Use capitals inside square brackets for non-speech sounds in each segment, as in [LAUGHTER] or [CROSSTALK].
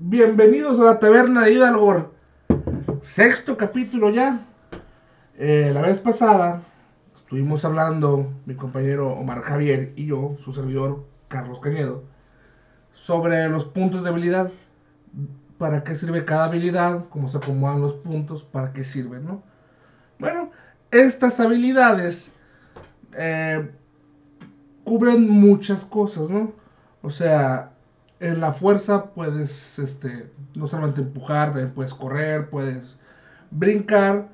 Bienvenidos a la taberna de Hidalgo. Sexto capítulo ya. Eh, la vez pasada estuvimos hablando, mi compañero Omar Javier y yo, su servidor Carlos Cañedo, sobre los puntos de habilidad. ¿Para qué sirve cada habilidad? ¿Cómo se acomodan los puntos? ¿Para qué sirven? ¿no? Bueno, estas habilidades eh, cubren muchas cosas, ¿no? O sea, en la fuerza puedes, este, no solamente empujar, también puedes correr, puedes brincar.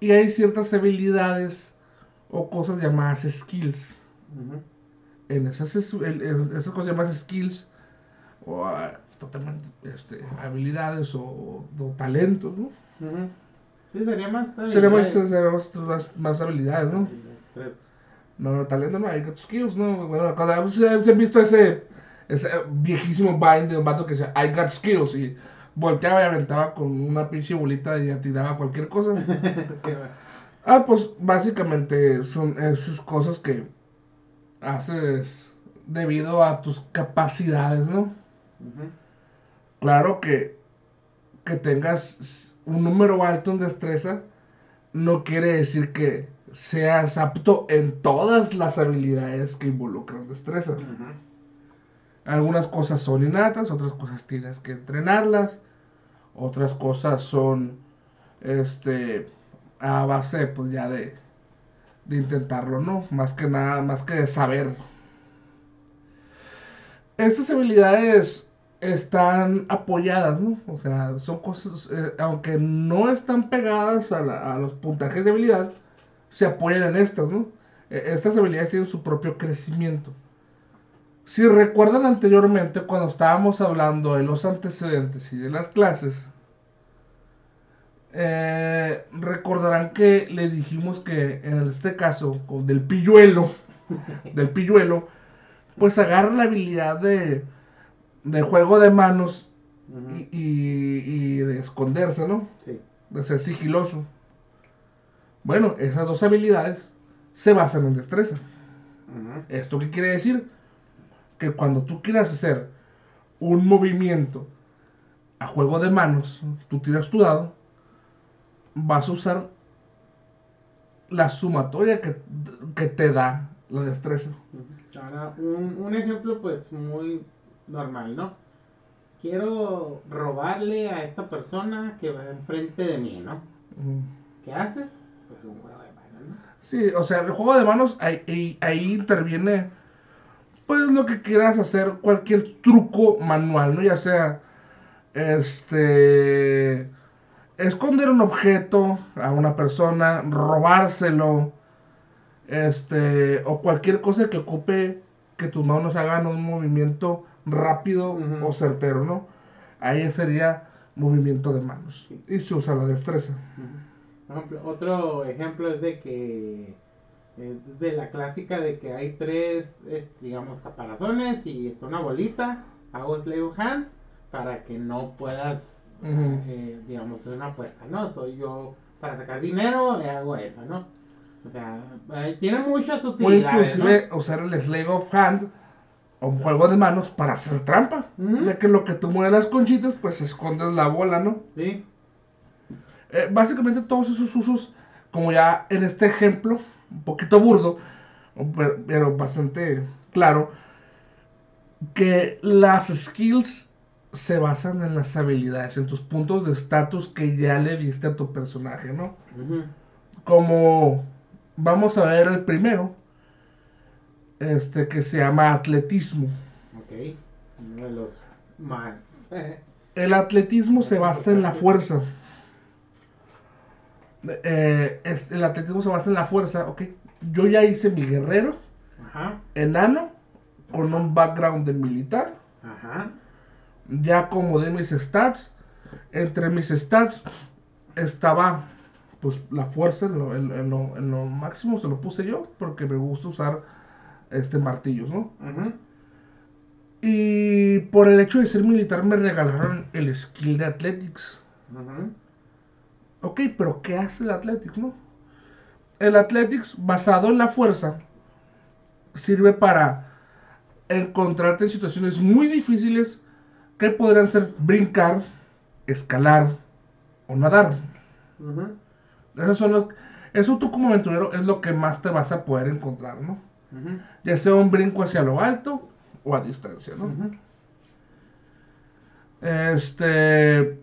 Y hay ciertas habilidades o cosas llamadas skills. En esas, esas cosas llamadas skills, o ah, totalmente este, habilidades o, talentos, ¿no? Sí, sería más habilidades. más, más, habilidades, ¿no? No, no, talento no, hay skills, ¿no? Bueno, cuando se han visto ese ese viejísimo Vine de un vato que decía, I got skills, y volteaba y aventaba con una pinche bolita y tiraba cualquier cosa. [LAUGHS] ah, pues básicamente son esas cosas que haces debido a tus capacidades, ¿no? Claro que que tengas un número alto en destreza no quiere decir que seas apto en todas las habilidades que involucran destreza. Algunas cosas son innatas, otras cosas tienes que entrenarlas, otras cosas son este a base pues ya de, de intentarlo, ¿no? Más que nada, más que de saber. Estas habilidades están apoyadas, ¿no? O sea, son cosas, eh, aunque no están pegadas a, a, los puntajes de habilidad, se apoyan en estas, ¿no? E, estas habilidades tienen su propio crecimiento. Si recuerdan anteriormente cuando estábamos hablando de los antecedentes y de las clases, eh, recordarán que le dijimos que en este caso, del pilluelo, [LAUGHS] del pilluelo, pues agarra la habilidad de, de juego de manos y, de esconderse, ¿no? Sí. De ser sigiloso. Bueno, esas dos habilidades se basan en destreza. ¿Esto qué quiere decir? Que cuando tú quieras hacer un movimiento a juego de manos, tú tiras tu dado, vas a usar la sumatoria que, te da la destreza. Ahora, un, ejemplo pues muy normal, ¿no? Quiero robarle a esta persona que va enfrente de mí, ¿no? ¿Qué haces? Pues un juego de manos, ¿no? Sí, o sea, el juego de manos ahí, ahí interviene pues lo que quieras hacer, cualquier truco manual, ¿no? Ya sea, este, esconder un objeto a una persona, robárselo, este, o cualquier cosa que ocupe que tus manos hagan un movimiento rápido o certero, ¿no? Ahí sería movimiento de manos. Y se usa la destreza. Otro ejemplo es de que de la clásica de que hay tres, digamos, caparazones y está una bolita. Hago slave hands para que no puedas, eh, digamos, una apuesta, ¿no? Soy yo, para sacar dinero, eh, hago eso, ¿no? O sea, tiene muchas utilidades. O inclusive usar el slave of hand o un juego de manos para hacer trampa. De que lo que tú mueves las conchitas, pues escondes la bola, ¿no? Sí. Eh, básicamente todos esos usos, como ya en este ejemplo, un poquito burdo, pero bastante claro, que las skills se basan en las habilidades, en tus puntos de estatus que ya le diste a tu personaje, ¿no? Como vamos a ver el primero, este que se llama atletismo. Ok, uno de los más. [LAUGHS] el atletismo se basa en la fuerza. Eh, el atletismo se basa en la fuerza, ok. Yo ya hice mi guerrero, enano, con un background de militar. Ya acomodé mis stats. Entre mis stats estaba pues la fuerza en lo, máximo, se lo puse yo, porque me gusta usar este martillos, ¿no? Y por el hecho de ser militar me regalaron el skill de Athletics. Ok, pero ¿qué hace el Athletics, no? El Athletics, basado en la fuerza, sirve para encontrarte en situaciones muy difíciles que podrían ser brincar, escalar o nadar. Ujú, Esos son los, eso tú como aventurero es lo que más te vas a poder encontrar, ¿no? Ya sea un brinco hacia lo alto o a distancia, ¿no? Este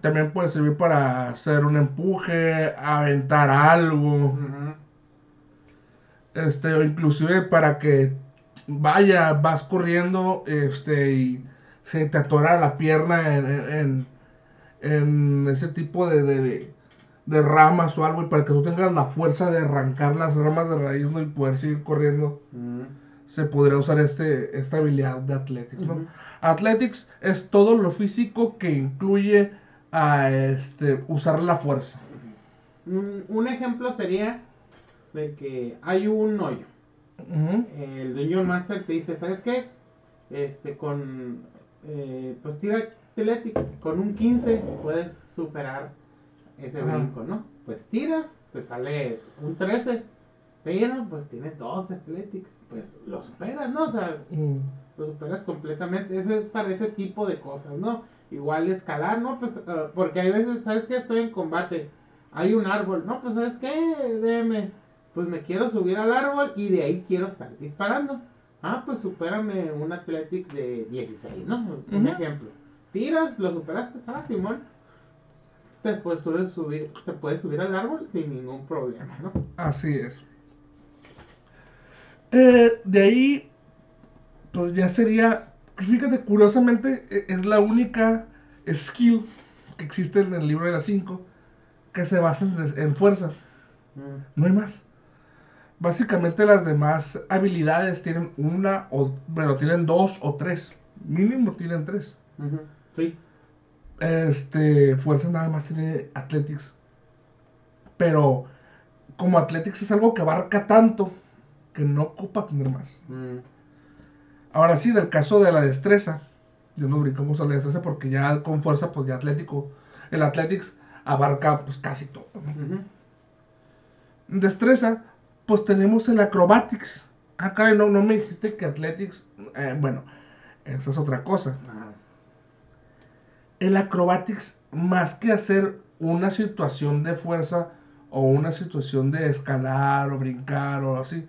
también puede servir para hacer un empuje, aventar algo, este, o inclusive para que vaya, vas corriendo, este, y se te atora la pierna en, en, en ese tipo de, de, de- ramas o algo, y para que tú tengas la fuerza de arrancar las ramas de raíz ¿no? y poder seguir corriendo, se podría usar este, esta habilidad de Athletics, ¿no? Athletics es todo lo físico que incluye a este, usar la fuerza. Un, un ejemplo sería de que hay un hoyo. El Dungeon Master te dice, ¿sabes qué? Este, con, eh, pues tira Athletics, con un 15 puedes superar ese brinco, ¿no? Pues tiras, te sale un 13, pero pues tienes dos Athletics, pues lo superas, ¿no? O sea, Mm. lo superas completamente. Ese es para ese tipo de cosas, ¿no? Igual escalar, ¿no? Pues, eh, porque hay veces, ¿sabes qué? Estoy en combate. Hay un árbol, ¿no? Pues, ¿sabes qué? DM. Pues me quiero subir al árbol y de ahí quiero estar disparando. Ah, pues supérame un Athletics de 16, ¿no? Un ejemplo. Tiras, lo superaste, ah, Simón. Te puedes subir, subir, te puedes subir al árbol sin ningún problema, ¿no? Así es. Eh, de ahí, pues ya sería, fíjate, curiosamente, e- es la única skill que existe en el libro de las 5 que se basa en, fuerza. Mm. No hay más. Básicamente las demás habilidades tienen una o, bueno, tienen dos o tres. Mínimo tienen tres. Sí. Este, fuerza nada más tiene Athletics. Pero como Athletics es algo que abarca tanto que no ocupa tener más. Mm. Ahora sí, del caso de la destreza, yo no brincamos a la destreza porque ya con fuerza, pues ya atlético. El Athletics abarca pues casi todo. Destreza, pues tenemos el Acrobatics. Ah, caray, no, no me dijiste que Athletics. eh, bueno, eso es otra cosa. Ah. el acrobatics, más que hacer una situación de fuerza o una situación de escalar o brincar o así,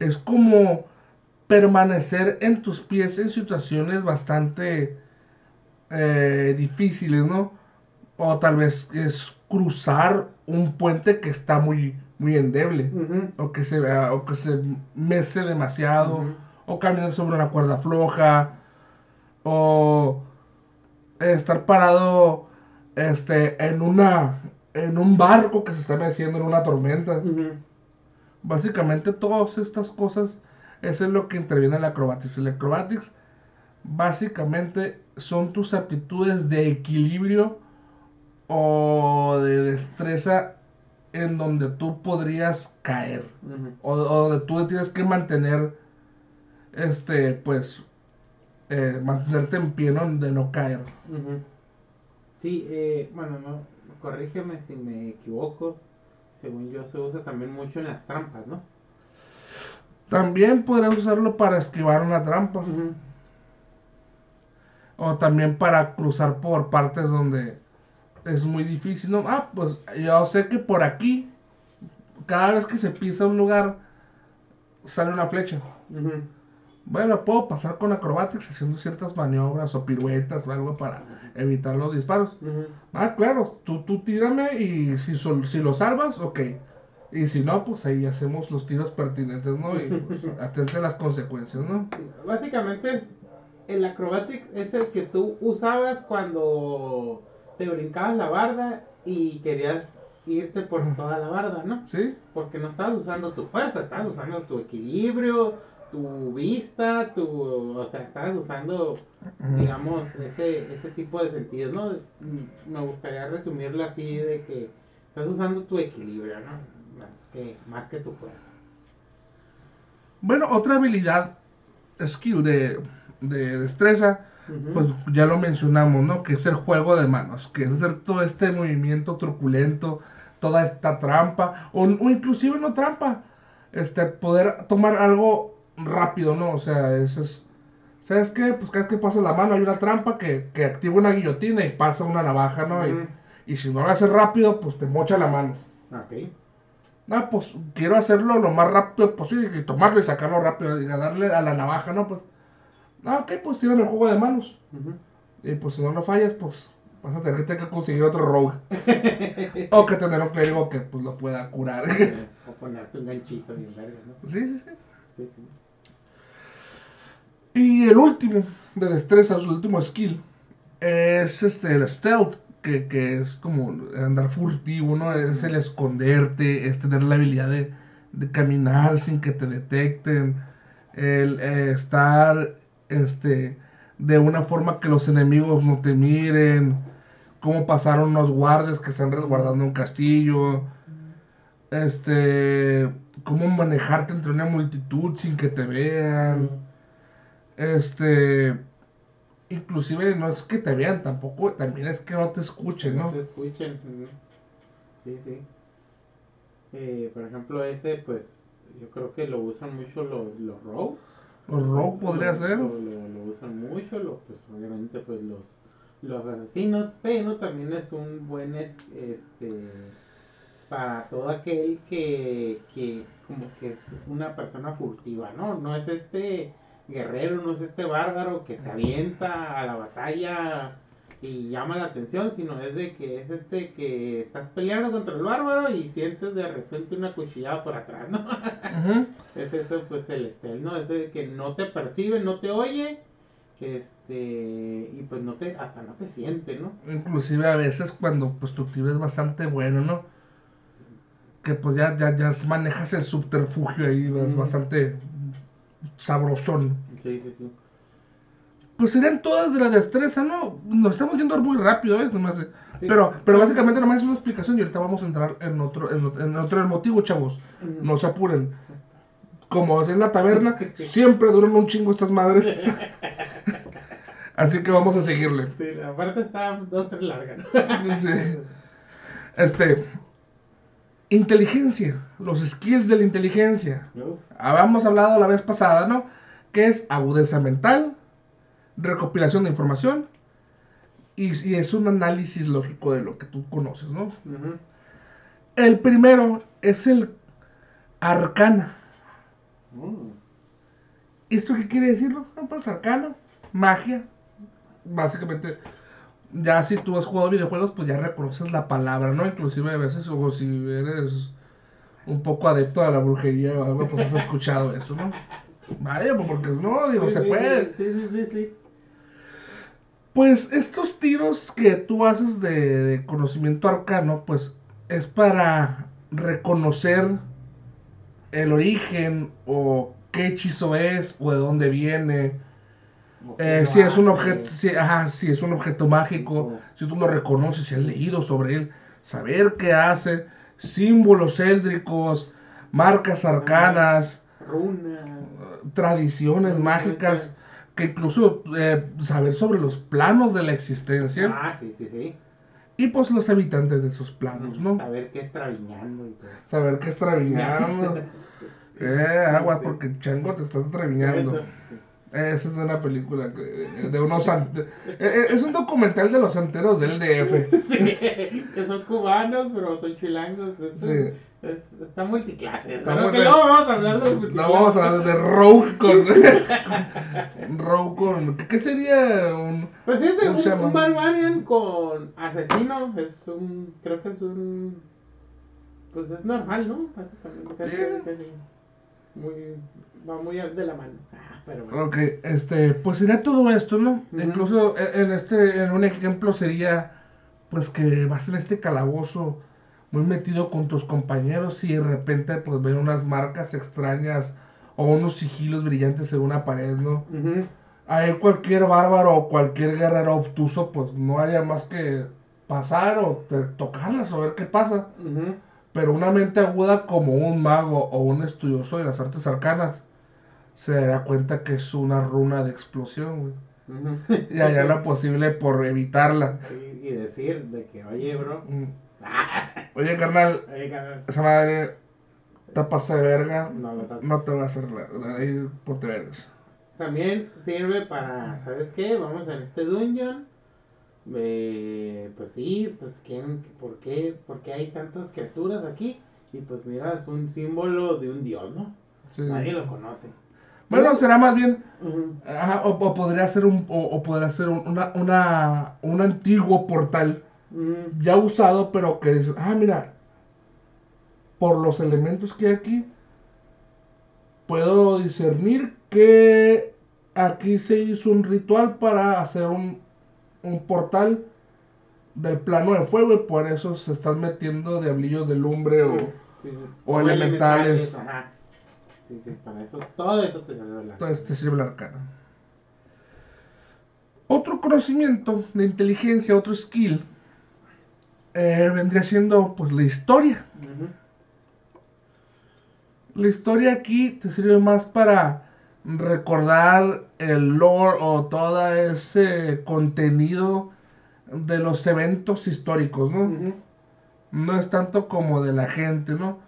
es como permanecer en tus pies en situaciones bastante eh, difíciles, ¿no? O tal vez es cruzar un puente que está muy, muy endeble, o que se, vea- o que se mece demasiado o caminar sobre una cuerda floja, o estar parado este, en, una, en un barco que se está meciendo en una tormenta. Básicamente todas estas cosas, eso es lo que interviene en el acrobatics. El acrobatics básicamente son tus aptitudes de equilibrio o de destreza en donde tú podrías caer o, o donde tú tienes que mantener este pues eh, mantenerte en pie ¿no? de no caer. Sí, eh, bueno, no, corrígeme si me equivoco. Según yo se usa también mucho en las trampas, ¿no? También podrías usarlo para esquivar una trampa o también para cruzar por partes donde es muy difícil no ah pues yo sé que por aquí cada vez que se pisa un lugar sale una flecha. Bueno, puedo pasar con acrobatics haciendo ciertas maniobras o piruetas o algo para evitar los disparos. Ah, claro, tú, tú tírame y si, si lo salvas, ok. Y si no, pues ahí hacemos los tiros pertinentes, ¿no? Y pues, [LAUGHS] atente a las consecuencias, ¿no? Sí, Básicamente el acrobatics es el que tú usabas cuando te brincabas la barda y querías irte por toda la barda, ¿no? ¿Sí? Porque no estabas usando tu fuerza, estabas usando tu equilibrio, tu vista, tu, o sea, estabas usando, digamos, ese, ese tipo de sentidos, ¿no? Mm, Me gustaría resumirlo así de que estás usando tu equilibrio, ¿no? Más que, más que tu fuerza. Bueno, otra habilidad, skill de, de destreza, pues ya lo mencionamos, ¿no? Que es el juego de manos, que es hacer todo este movimiento truculento, toda esta trampa, o, o inclusive no trampa, este, poder tomar algo rápido, ¿no? O sea, eso es ¿Sabes qué? Pues cada vez que pasa la mano hay una trampa que, que activa una guillotina y pasa una navaja, ¿no? Y- y, si no lo haces rápido, pues te mocha la mano. Ok. No, pues quiero hacerlo lo más rápido posible y tomarlo y sacarlo rápido y darle a la navaja, ¿no? Pues, ah, ok, pues tiran el juego de manos. Y pues si no lo fallas, pues vas a tener que conseguir otro rogue. [LAUGHS] o que tener un clérigo que pues lo pueda curar. [LAUGHS] o ponerte un ganchito bien verga, ¿no? sí, sí, sí. Sí, sí. Y el último de destreza, su último skill, es este, el stealth, que, que es como andar furtivo, ¿no? Es el esconderte, es tener la habilidad de, de caminar sin que te detecten, el eh, estar este, de una forma que los enemigos no te miren, cómo pasaron unos guardias que están resguardando un castillo, este, cómo manejarte entre una multitud sin que te vean. Este, inclusive no es que te vean tampoco, también es que no te escuchen, No ¿no? se escuchen. Sí, sí. Eh, por ejemplo, ese, pues, yo creo que lo usan mucho los, los rogue. Los rogue podría Lo- ser. Lo, lo- lo usan mucho, lo, pues obviamente pues los, los asesinos, pero también es un buen es- este para todo aquel que, que como que es una persona furtiva, ¿no? No es este guerrero, no es este bárbaro que se avienta a la batalla y llama la atención, sino es de que es este que estás peleando contra el bárbaro y sientes de repente una cuchillada por atrás, ¿no? [LAUGHS] Es eso, pues el estel, ¿no? Es el que no te percibe, no te oye, este, y pues no te, hasta no te siente, ¿no? Inclusive a veces cuando pues tu tiro es bastante bueno, ¿no? Que pues ya, ya, ya manejas el subterfugio ahí, es bastante sabrosón. Sí, sí, sí. Pues serían todas de la destreza, ¿no? Nos estamos yendo muy rápido, ¿eh? Nomás, eh. Sí. Pero, pero básicamente nomás es una explicación y ahorita vamos a entrar en otro, en, otro- en otro motivo, chavos. Ujú. No se apuren. Como es en la taberna, [LAUGHS] siempre duran un chingo estas madres. [LAUGHS] Así que vamos a seguirle. Sí, aparte está dos, tres largas, ¿no? Sí. Este. Inteligencia. Los skills de la inteligencia. Habíamos hablado la vez pasada, ¿no? Que es agudeza mental, recopilación de información y, y es un análisis lógico de lo que tú conoces, ¿no? El primero es el arcana. Mm, ¿Esto qué quiere decirlo? No, Pues arcano, magia. Básicamente, ya si tú has jugado videojuegos, pues ya reconoces la palabra, ¿no? Inclusive a veces, o si eres un poco adepto a la brujería o algo, pues has escuchado eso, ¿no? Vaya, pues porque no, digo, se puede. Sí, sí, sí, sí. Pues estos tiros que tú haces de, de conocimiento arcano, pues es para reconocer el origen o qué hechizo es o de dónde viene. Eh, si lo es un objeto, si, ajá, si es un objeto mágico, si tú lo reconoces, si has leído sobre él, saber qué hace, símbolos éldricos, marcas arcanas, Runa. tradiciones mágicas, que incluso eh, saber sobre los planos de la existencia Ah, sí, sí, sí. y pues los habitantes de esos planos, ¿no? Saber qué es traviñando y todo. Saber qué es traviñando. [LAUGHS] Eh, agua, porque chango te está traviñando. Esa es una película que, de unos ante- eh, eh, es un documental de los santeros del DF. [LAUGHS] que son cubanos, pero son chilangos. Es, Sí. es- está multiclase. Pero que luego vamos a hablar de No multiclase. vamos a hablar de Rogue con. [LAUGHS] Rogue con. ¿Qué sería un.? Pues fíjate, un un, un barbarian con asesino es un. Creo que es un. Pues es normal, ¿no? Básicamente. Sí. Muy. Va muy de la mano. Ah, pero bueno. Ok, este, pues sería todo esto, ¿no? Incluso e- en este, en un ejemplo sería, pues que vas en este calabozo muy metido con tus compañeros y de repente pues ven unas marcas extrañas o unos sigilos brillantes en una pared, ¿no? Ahí cualquier bárbaro o cualquier guerrero obtuso pues no haría más que pasar o te- tocarlas o ver qué pasa. Pero una mente aguda como un mago o un estudioso de las artes arcanas se dará cuenta que es una runa de explosión, güey. Y haría lo posible por evitarla. Y, y decir de que, oye, bro. Mm. [LAUGHS] Oye, carnal, Oye, carnal, esa madre te pasa de verga. No lo. No te va a hacer la, la- ahí ponte vergas. también sirve para, ¿sabes qué? Vamos en este dungeon. Eh, pues sí, pues ¿quién, por, qué, ¿por qué hay tantas criaturas aquí? Y pues mira, es un símbolo de un dios, ¿no? Sí. Nadie lo conoce. Bueno, será más bien, ajá, o, o podría ser un, o, o podría ser un, una, una, un antiguo portal ya usado, pero que dices, ah, mira, por los elementos que hay aquí, puedo discernir que aquí se hizo un ritual para hacer un, un portal del plano de fuego y por eso se están metiendo diablillos de lumbre o Sí, sí. o elementales. Ajá. Sí, sí, para eso, todo eso te sirve la. entonces te sirve la arcana. Otro conocimiento de inteligencia, otro skill, eh, vendría siendo pues la historia. La historia aquí te sirve más para recordar el lore o todo ese contenido de los eventos históricos, ¿no? No es tanto como de la gente, ¿no?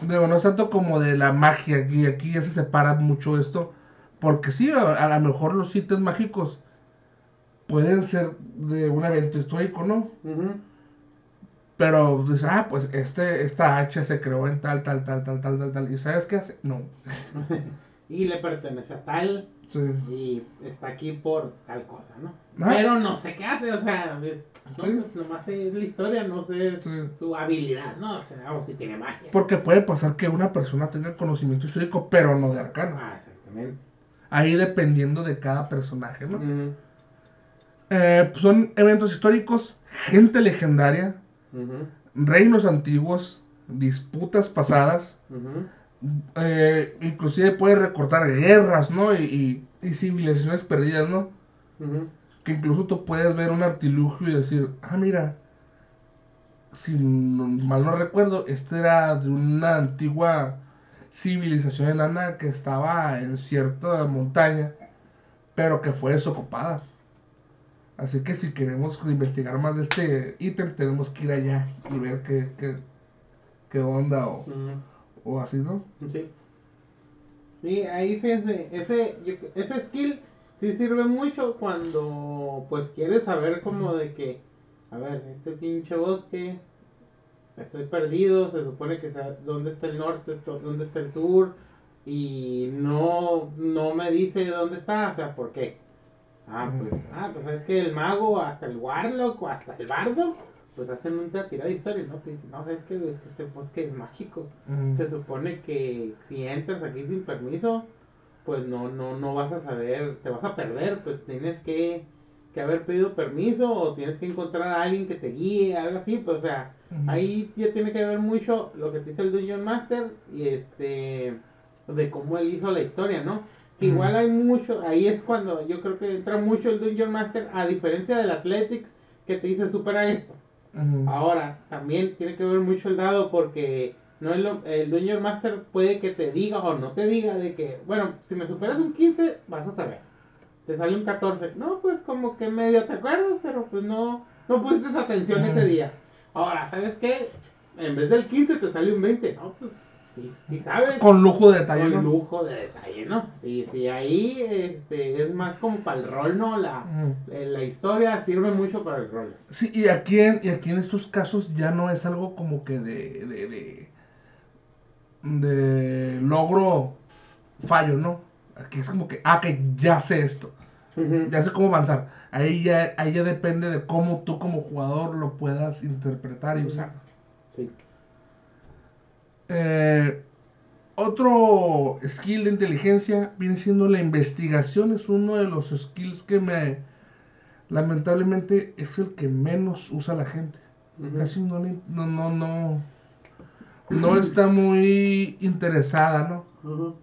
Digo, no es tanto como de la magia aquí. Aquí ya se separa mucho esto. Porque sí, a, a lo mejor los ítems mágicos pueden ser de un evento histórico, ¿no? Pero dices, ah, pues este, esta hacha se creó en tal, tal, tal, tal, tal, tal, tal. ¿Y sabes qué hace? No. [LAUGHS] Y le pertenece a tal. Sí. Y está aquí por tal cosa, ¿no? Ah. Pero no sé qué hace, o sea, ves, no, Sí. pues nomás es la historia, no sé Sí. su habilidad, ¿no? O sea, o si tiene magia. Porque puede pasar que una persona tenga conocimiento histórico, pero no de arcano. Ah, exactamente. Ahí dependiendo de cada personaje, ¿no? Eh, pues son eventos históricos, gente legendaria, reinos antiguos, disputas pasadas, eh, inclusive puede recortar guerras, ¿no? Y, y- y civilizaciones perdidas, ¿no? Ujú. Que incluso tú puedes ver un artilugio y decir, ah, mira, si mal no recuerdo, este era de una antigua civilización enana que estaba en cierta montaña, pero que fue desocupada. Así que si queremos investigar más de este ítem, tenemos que ir allá y ver qué, qué, qué onda o, o así, ¿no? Sí. Sí, ahí fíjense, ese, yo- ese skill sí sirve mucho cuando pues quieres saber como de que, a ver, este pinche bosque, estoy perdido, se supone que sea dónde está el norte, esto- dónde está el sur, y no, no me dice dónde está, o sea, ¿por qué? Ah, pues, ah, pues es que el mago, hasta el warlock o hasta el bardo, pues hacen un tirada de historia, ¿no? Te dicen, no, sabes que es que este bosque es mágico. Se supone que si entras aquí sin permiso, pues no, no, no vas a saber, te vas a perder, pues tienes que, que haber pedido permiso o tienes que encontrar a alguien que te guíe, algo así, pues o sea, Ujú. ahí ya tiene que ver mucho lo que te dice el Dungeon Master y este, de cómo él hizo la historia, ¿no? Que Ujú. igual hay mucho, ahí es cuando yo creo que entra mucho el Dungeon Master, a diferencia del Athletics, que te dice supera esto. Ujú. Ahora, también tiene que ver mucho el dado porque no es lo- el Dungeon Master puede que te diga o no te diga de que, bueno, si me superas un 15, vas a saber. Te sale un 14. No, pues como que medio te acuerdas, pero pues no, no pusiste atención ese día. Ahora, ¿sabes qué? En vez del 15 te sale un 20. No, pues sí, sí sabes. Con lujo de detalle, Con lujo de detalle, ¿no? Sí, sí, ahí este, es más como para el rol, ¿no? La, eh, la historia sirve mucho para el rol. Sí, y aquí, en, y aquí en estos casos ya no es algo como que de, de, de, de logro fallo, ¿no? Aquí es como que, ah, que ya sé esto, ya sé cómo avanzar. Ahí ya, ahí ya depende de cómo tú como jugador lo puedas interpretar y usar. Sí. Eh, otro skill de inteligencia viene siendo la investigación. Es uno de los skills que me, lamentablemente, es el que menos usa la gente. Casi no, no, no, no, no está muy interesada, ¿no?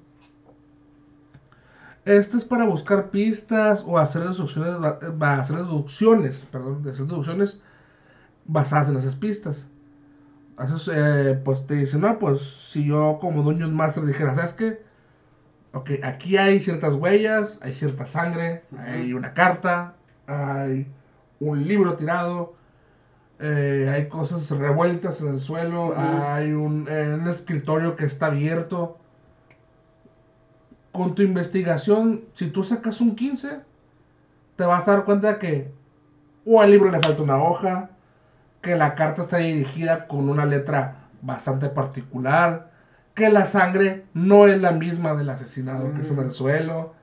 Esto es para buscar pistas o hacer deducciones, hacer deducciones, perdón, de hacer deducciones basadas en esas pistas. Eso eh, pues te dicen, no, pues si yo como Dungeon Master dijera, ¿sabes qué? Ok, aquí hay ciertas huellas, hay cierta sangre, hay una carta, hay un libro tirado, eh, hay cosas revueltas en el suelo, hay un, eh, un escritorio que está abierto. con tu investigación, si tú sacas un 15, te vas a dar cuenta que o al libro le falta una hoja, que la carta está dirigida con una letra bastante particular, que la sangre no es la misma del asesinado que es en el suelo,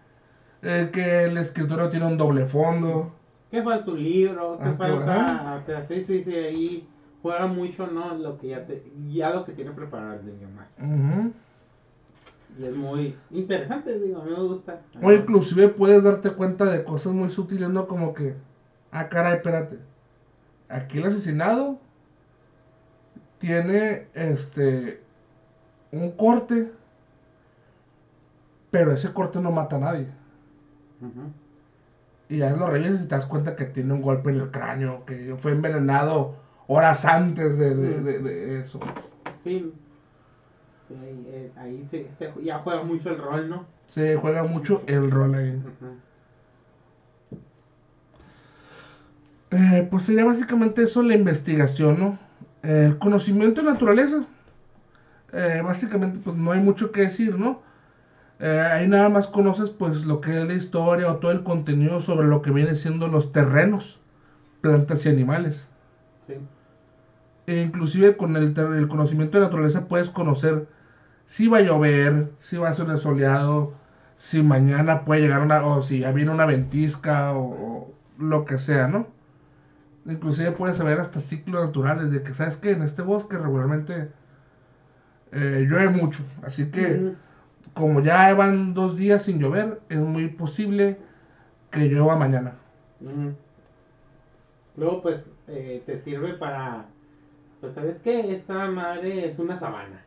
eh, que el escritorio tiene un doble fondo. ¿Qué falta un libro? ¿Qué Ah, falta? O sea, sí, sí, sí, ahí juega mucho, ¿no? Lo que ya, te, ya lo que tiene preparado el Dungeon Master. Ujú. Y es muy interesante, digo, a mí me gusta. O inclusive puedes darte cuenta de cosas muy sutiles, ¿no? Como que, ah, caray, espérate. Aquí el asesinado tiene, este, un corte, pero ese corte no mata a nadie. Ujú. Y ya lo revisas y te das cuenta que tiene un golpe en el cráneo, que fue envenenado horas antes de, de- de- de eso. Sí. Sí, ahí, eh, ahí se, se- ya juega mucho el rol, ¿no? Se juega mucho el rol ahí. Eh, pues sería básicamente eso la investigación, ¿no? Eh, El conocimiento de naturaleza. Eh, básicamente, pues no hay mucho que decir, ¿no? Eh, ahí nada más conoces, pues, lo que es la historia o todo el contenido sobre lo que vienen siendo los terrenos, plantas y animales. Sí. E inclusive con el, el conocimiento de naturaleza puedes conocer si va a llover, si va a ser soleado, si mañana puede llegar una, o si ya viene una ventisca o, o lo que sea, ¿no? Inclusive puedes saber hasta ciclos naturales de que, ¿sabes qué? En este bosque regularmente eh, llueve mucho, así que. Como ya van dos días sin llover, es muy posible que llueva mañana. Luego, pues, eh, te sirve para, pues, ¿sabes qué? Esta madre es una sabana.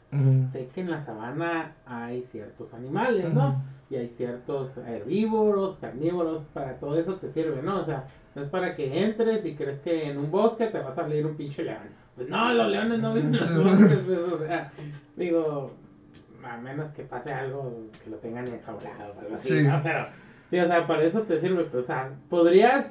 Sé que en la sabana hay ciertos animales, ¿no? Y hay ciertos herbívoros, carnívoros, para todo eso te sirve, ¿no? O sea, no es para que entres y crees que en un bosque te va a salir un pinche león. Pues no, los leones no viven en los bosques, pues, o sea, digo, a menos que pase algo que lo tengan enjaulado o algo así, Sí. ¿no? Pero, sí, o sea, para eso te sirve, o sea, podrías,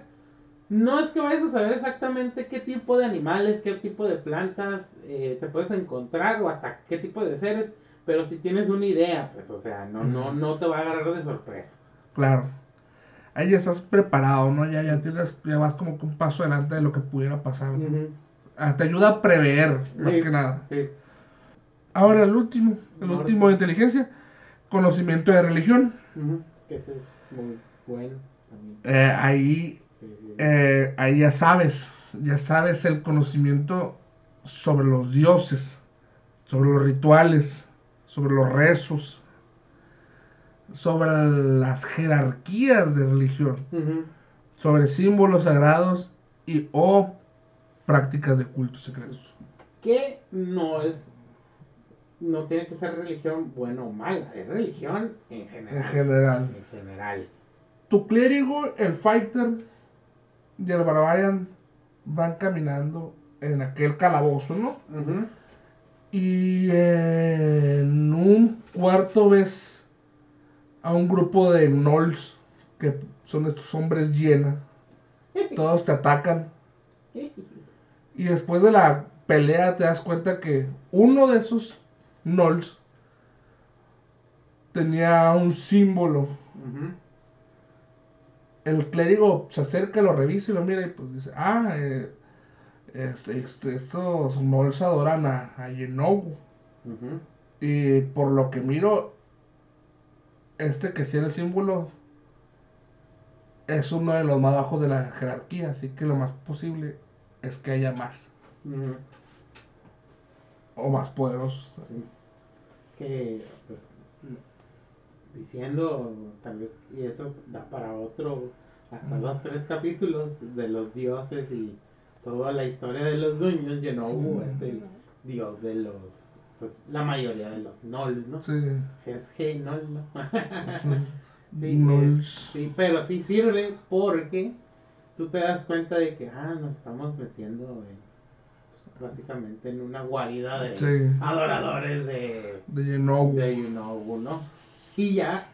no es que vayas a saber exactamente qué tipo de animales, qué tipo de plantas eh, te puedes encontrar o hasta qué tipo de seres, pero si tienes una idea, pues, o sea, no, no, no te va a agarrar de sorpresa. Claro. Ahí ya estás preparado, ¿no? Ya, ya tienes, ya vas como que un paso adelante de lo que pudiera pasar. Ujú. Ah, te ayuda a prever, más Sí. que nada. Sí. Ahora el último, el último de inteligencia, conocimiento de religión. Ujú. Que ese es muy bueno también. Eh, ahí, Sí, sí, sí. eh, ahí ya sabes, ya sabes el conocimiento sobre los dioses, sobre los rituales, sobre los rezos, sobre las jerarquías de religión. Sobre símbolos sagrados y o prácticas de cultos secretos. Que no es, no tiene que ser religión buena o mala, es religión en general. En general. En general. Tu clérigo, el fighter y el barbarian van caminando en aquel calabozo, ¿no? Y en un cuarto ves a un grupo de gnolls que son estos hombres llena. [LAUGHS] Todos te atacan. Y después de la pelea te das cuenta que uno de esos gnolls tenía un símbolo. El clérigo se acerca, lo revisa y lo mira y pues dice, ah, eh, este- este- estos gnolls adoran a, a. Y por lo que miro, este que tiene el símbolo es uno de los más bajos de la jerarquía, así que lo más posible es que haya más. O más poderosos. Sí. Que, pues, diciendo, tal vez, y eso da para otro, hasta Ujú. dos, tres capítulos de los dioses y toda la historia de los dueños, Genobu Sí. es el dios de los, pues, la mayoría de los Nolls, ¿no? Sí. Es Nol, ¿no? [LAUGHS] Sí, pero sí sirve porque tú te das cuenta de que, ah, nos estamos metiendo en, básicamente en una guarida de Sí. adoradores de, De Yenogu. de you know, ¿no? Y ya,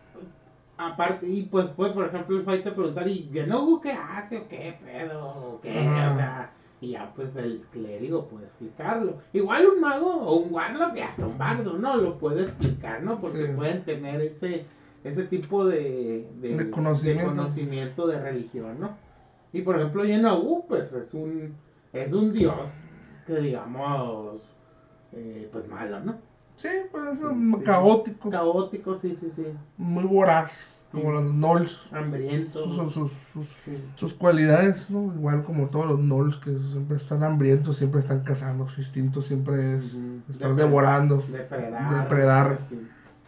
aparte, y pues puede, por ejemplo, el fighter preguntar, ¿y Genogu qué hace o qué pedo o qué? O sea, y ya pues el clérigo puede explicarlo. Igual un mago o un warlock y hasta un bardo, ¿no? Lo puede explicar, ¿no? Porque Sí. pueden tener ese ese tipo de, de, De conocimiento. de conocimiento de religión, ¿no? Y por ejemplo, Yenaú, pues es un, es un dios que digamos, eh, pues malo, ¿no? Sí, pues Sí, sí. caótico, Caótico, sí, sí, sí. muy voraz, como los Knolls. Hambriento. Sus, sus- sus- sus cualidades, ¿no? Igual como todos los Knolls que siempre están hambrientos, siempre están cazando, su instinto siempre es estar Depre- devorando. Depredar. Depredar.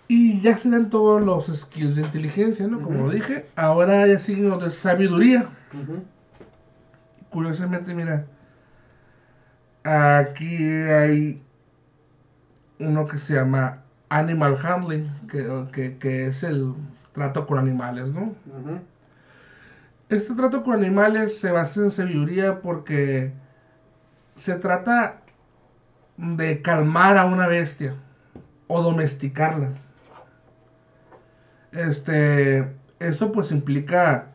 Y ya serán todos los skills de inteligencia, ¿no? Como lo dije. Ahora ya siguen los de sabiduría. Curiosamente, mira. Aquí hay uno que se llama Animal Handling, que, que- que es el trato con animales, ¿no? Este trato con animales se basa en sabiduría porque se trata de calmar a una bestia o domesticarla. Este, eso pues implica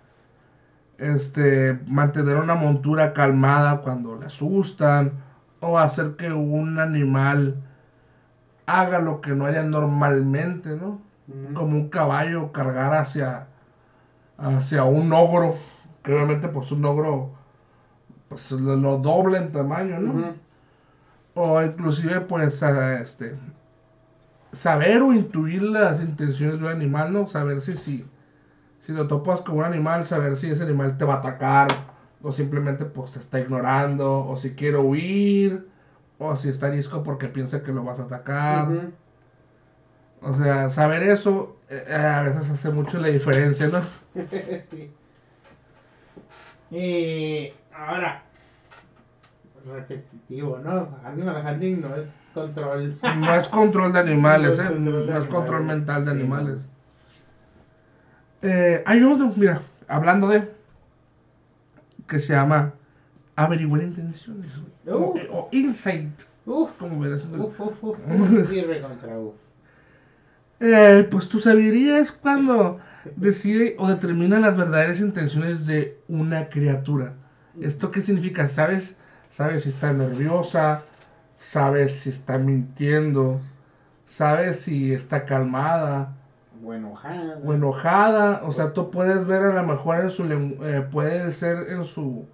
este mantener una montura calmada cuando le asustan o hacer que un animal haga lo que no haría normalmente, ¿no? Como un caballo cargar hacia hacia un ogro que obviamente pues un ogro pues lo, doble en tamaño no o inclusive pues a- este saber o intuir las intenciones de un animal no saber si si si lo topas con un animal saber si ese animal te va a atacar o simplemente pues te está ignorando o si quiere huir o si está disco porque piensa que lo vas a atacar o sea, saber eso eh, eh, a veces hace mucho la diferencia, ¿no? [LAUGHS] Sí. Y ahora, repetitivo, ¿no? Animal handling no es control. [LAUGHS] No es control de animales, No ¿eh? control de No es control animales. mental de Sí, animales. Eh, hay otro, mira, hablando de, que se llama averiguar intenciones, güey. O, Uh. o insight, Uf, como verás. uf, uf, uf. [LAUGHS] Sí, recontra uf. Eh, pues tu sabiduría es cuando decide o determina las verdaderas intenciones de una criatura. ¿Esto qué significa? ¿Sabes? ¿Sabes si está nerviosa? ¿Sabes si está mintiendo? ¿Sabes si está calmada O enojada. o enojada? O sea, tú puedes ver a lo mejor en su eh, puede ser en su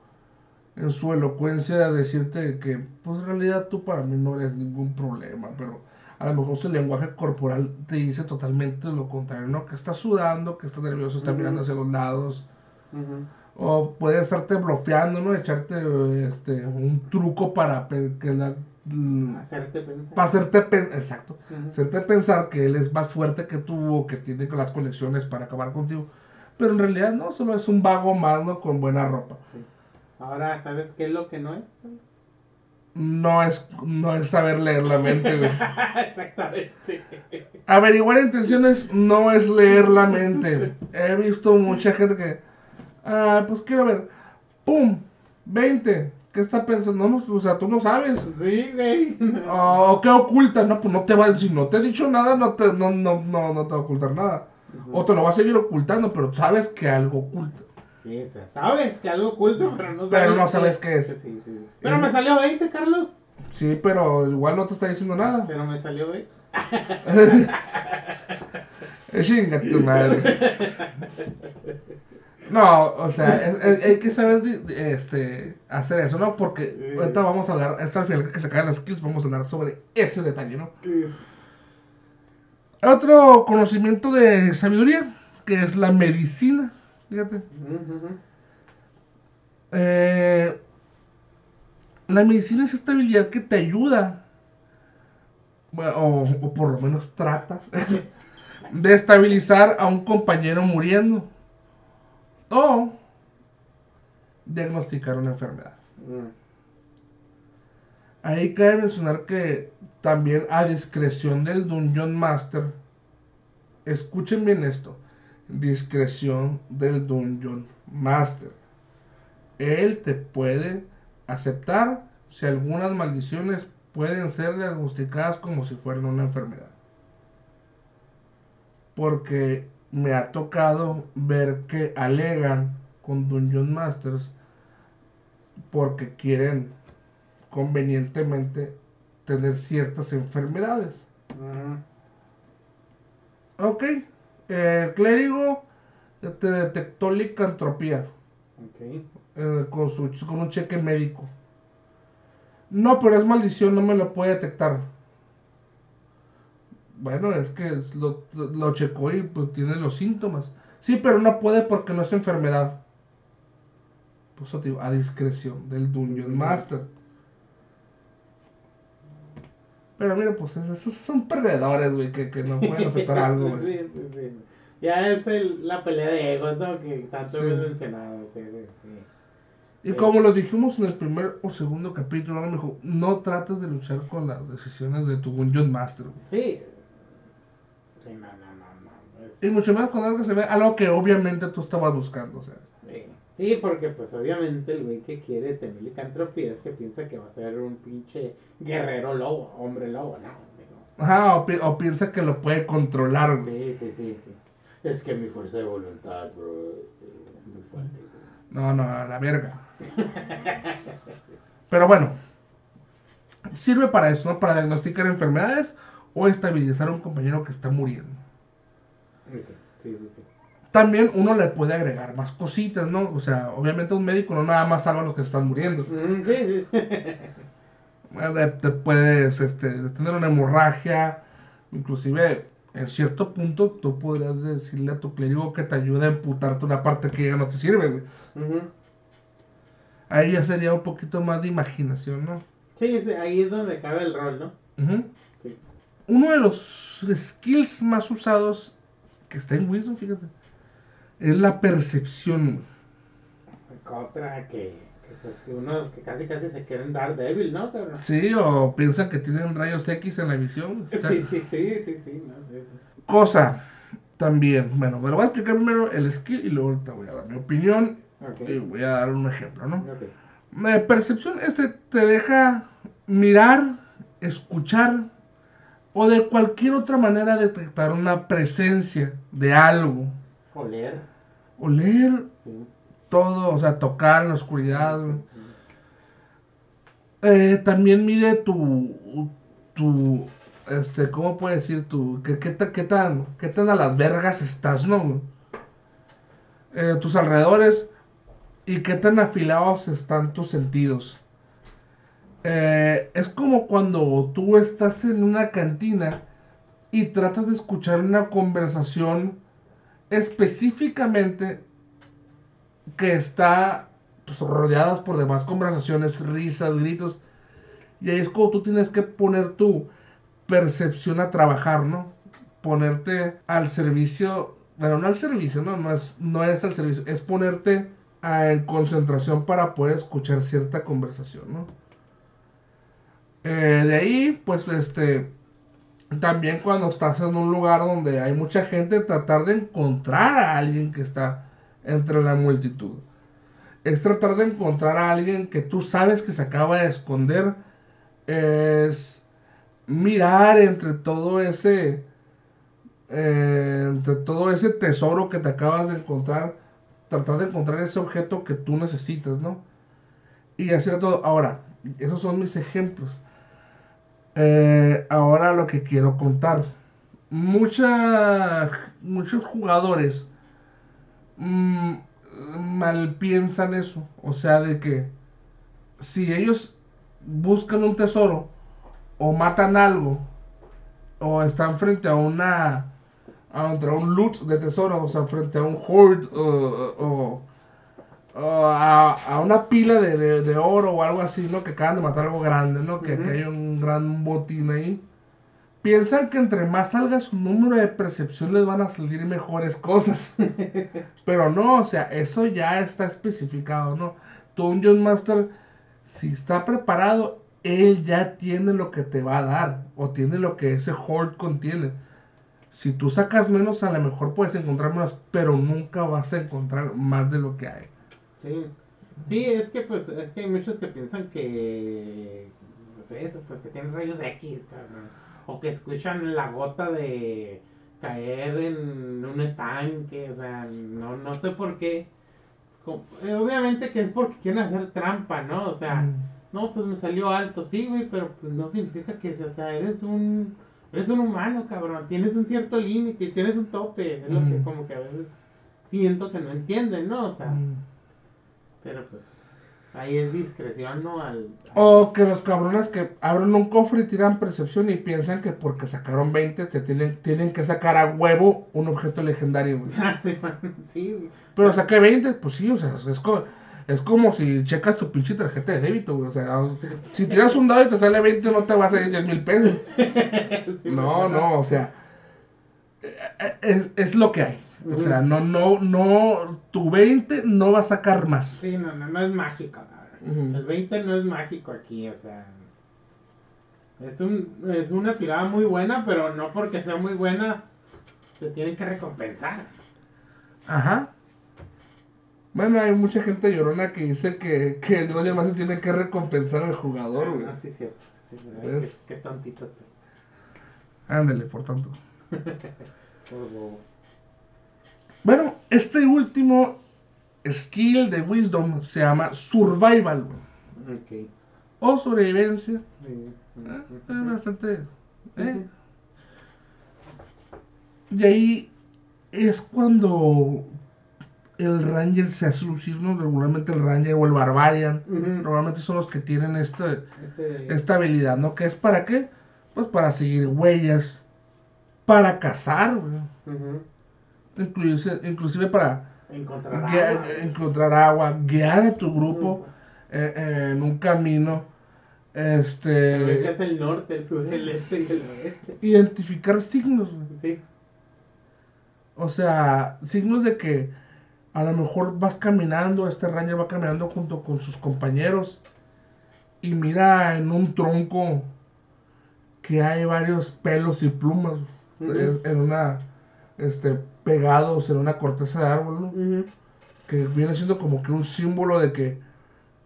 en su elocuencia decirte que pues en realidad tú para mí no eres ningún problema, pero a lo mejor su lenguaje corporal te dice totalmente lo contrario, ¿no? Que está sudando, que está nervioso, está mirando hacia los lados. O puede estarte bloqueando, ¿no? Echarte este, un truco para que la- l- Hacerte pensar. para hacerte pen- exacto, hacerte pensar que él es más fuerte que tú o que tiene las conexiones para acabar contigo. Pero en realidad no, solo es un vago más, ¿no? Con buena ropa. Sí. Ahora, ¿sabes qué es lo que no es? No es, no es saber leer la mente, güey. [LAUGHS] Exactamente. Averiguar intenciones no es leer la mente. He visto mucha gente que, ah, pues quiero ver, ¡pum! 20. ¿Qué está pensando? No, o sea, tú no sabes. Sí, güey. ¿O [LAUGHS] qué oculta? No, pues no te va, si no te he dicho nada, no te, no, no, no, no te va a ocultar nada. O te lo va a seguir ocultando, pero sabes que algo oculta. Sí, o sea, sabes que algo oculto, pero no sabes. Pero no sabes qué es. Sí, sí, sí. Pero me salió 20, Carlos. Sí, pero igual no te está diciendo nada. Pero me salió 20. [LAUGHS] Chinga tu madre. [LAUGHS] No, o sea, es- es- hay que saber este, hacer eso, ¿no? Porque ahorita vamos a hablar, hasta al final que se acaben las skills, vamos a hablar sobre ese detalle, ¿no? Otro conocimiento de sabiduría, que es la medicina. Fíjate. Eh, la medicina es esta habilidad que te ayuda, o, o por lo menos trata, [LAUGHS] de estabilizar a un compañero muriendo o diagnosticar una enfermedad. Ahí cabe mencionar que también a discreción del Dungeon Master, escuchen bien esto, discreción del Dungeon Master. Él te puede aceptar si algunas maldiciones pueden ser diagnosticadas como si fueran una enfermedad. Porque me ha tocado ver que alegan con Dungeon Masters porque quieren convenientemente tener ciertas enfermedades. Ok, El clérigo te detectó licantropía Ok. eh, con, su, con un cheque médico. No, pero es maldición, no me lo puede detectar. Bueno, es que lo, lo checó y pues tiene los síntomas. Sí, pero no puede porque no es enfermedad. Pues eso te digo, a discreción del Dungeon Master. Pero mira, pues es- esos son perdedores, güey, que, que no pueden aceptar [LAUGHS] algo, güey. Sí, sí, sí. Ya es el- la pelea de egos, ¿no? Que tanto hemos mencionado. Sí, sí, sí. Y como lo dijimos en el primer o segundo capítulo, ¿no? Me dijo, no trates de luchar con las decisiones de tu Dungeon Master. güey. Sí. Sí, no, no, no, no. es- Y mucho más cuando algo que se ve algo que obviamente tú estabas buscando. O sea, Sí. Sí, porque pues obviamente el güey que quiere tener licantropía es que piensa que va a ser un pinche guerrero lobo, hombre lobo, ¿no? Digo, Ajá, o, pi- o piensa que lo puede controlar. güey. Sí, sí, sí, sí. Es que mi fuerza de voluntad, bro, este, es muy fuerte. No, no, a la verga. Pero bueno, sirve para eso, ¿no? Para diagnosticar enfermedades o estabilizar a un compañero que está muriendo. Sí, sí, sí. También uno le puede agregar más cositas, ¿no? O sea, obviamente un médico no nada más salva a los que están muriendo. Mm, Sí, sí. [LAUGHS] Bueno, Te puedes este, tener una hemorragia, inclusive en cierto punto tú podrías decirle a tu clérigo que te ayude a emputarte una parte que ya no te sirve, güey. Ahí ya sería un poquito más de imaginación, ¿no? Sí, ahí es donde cabe el rol, ¿no? Sí. Uno de los skills más usados que está en Wisdom, fíjate, es la percepción. Otra que, que, pues que unos que casi casi se quieren dar débil, ¿no? Sí, o piensan que tienen rayos X en la visión. o sea, Sí, sí, sí, sí, sí, no, sí, sí. Cosa también, bueno, me lo voy a explicar primero el skill y luego te voy a dar mi opinión Ok. y voy a dar un ejemplo, ¿no? Ok. Eh, percepción, este te deja mirar, escuchar o de cualquier otra manera detectar una presencia de algo, Oler. oler Sí. todo, o sea, tocar en la oscuridad. Eh, también mide tu, tu, este, ¿cómo puedo decir? Tu, ¿qué, qué, qué tan, qué tan a las vergas estás, no? Eh, tus alrededores y qué tan afilados están tus sentidos. Eh, es como cuando tú estás en una cantina y tratas de escuchar una conversación específicamente que está pues, rodeadas por demás conversaciones, risas, gritos. Y ahí es como tú tienes que poner tu percepción a trabajar, ¿no? Ponerte al servicio, bueno, no al servicio, ¿no? No es, no es al servicio, es ponerte en concentración para poder escuchar cierta conversación, ¿no? Eh, de ahí, pues, este, también cuando estás en un lugar donde hay mucha gente, tratar de encontrar a alguien que está entre la multitud. Es tratar de encontrar a alguien que tú sabes que se acaba de esconder. Es mirar entre todo ese, eh, entre todo ese tesoro que te acabas de encontrar. Tratar de encontrar ese objeto que tú necesitas, ¿no? Y hacer todo. Ahora, esos son mis ejemplos. Eh, ahora lo que quiero contar. Mucha, muchos jugadores mm, mal piensan eso. O sea, de que si ellos buscan un tesoro o matan algo o están frente a una a un loot de tesoro, o sea, frente a un hoard o, o- a, a una pila de, de- de oro o algo así, ¿no? Que acaban de matar algo grande, ¿no? Que, Ujú. que hay un gran botín ahí. Piensan que entre más salga su número de percepción les van a salir mejores cosas. [LAUGHS] Pero no, o sea, eso ya está especificado, ¿no? Dungeon Master, si está preparado, él ya tiene lo que te va a dar. O tiene lo que ese hoard contiene. Si tú sacas menos, a lo mejor puedes encontrar menos, pero nunca vas a encontrar más de lo que hay. Sí. Sí, es que pues es que hay muchos que piensan que pues eso, pues que tienen rayos X, cabrón. O que escuchan la gota de caer en un estanque, o sea, no, no sé por qué. Eh, Obviamente que es porque quieren hacer trampa, ¿no? O sea, Mm. no, pues me salió alto, sí, güey, pero pues no significa que, o sea, eres un eres un humano, cabrón. Tienes un cierto límite, tienes un tope. Es lo que como que a veces siento que no entienden, ¿no? O sea, Mm. Pero pues ahí es discreción, ¿no? Al, al- O que los cabrones que abren un cofre y tiran percepción y piensan que porque sacaron 20 te tienen, tienen que sacar a huevo un objeto legendario, güey. [LAUGHS] sí, güey. Pero saqué 20, pues sí, o sea, es como, es como si checas tu pinche tarjeta de débito, güey. O sea, si tiras un dado y te sale 20, no te va a salir 10 mil pesos. [LAUGHS] Sí, No, no, o sea, eh, eh, es, es lo que hay. O sea, no, no, no, tu 20 no va a sacar más. Sí, no, no, no es mágico. El 20 no es mágico aquí, o sea. Es, un, es una tirada muy buena, pero no porque sea muy buena, te tienen que recompensar. Ajá. Bueno, hay mucha gente llorona que dice que, que el Dungeon Master tiene que recompensar al jugador, güey. Ah, sí, cierto. Sí, qué, qué tontito estoy. Ándale, por tanto. [LAUGHS] Por bobo. Bueno, este último skill de Wisdom se llama Survival, güey. O sobrevivencia. Sí. Ah, es bastante. Sí, ¿eh? Y ahí es cuando el Ranger se hace lucir, ¿no? Regularmente el Ranger o el Barbarian. Ujú. Normalmente son los que tienen este, Este- esta habilidad, ¿no? ¿Qué es para qué? Pues para seguir huellas, para cazar, güey. Ujú. Inclusive, inclusive para Encontrar agua. encontrar agua, guiar a tu grupo eh, en un camino, este, es el norte, el sur, el este y el oeste. identificar signos. Sí. o sea, signos de que a lo mejor vas caminando, este ranger va caminando junto con sus compañeros y mira en un tronco que hay varios pelos y plumas eh, en una, este, pegados en una corteza de árbol, ¿no? Que viene siendo como que un símbolo de que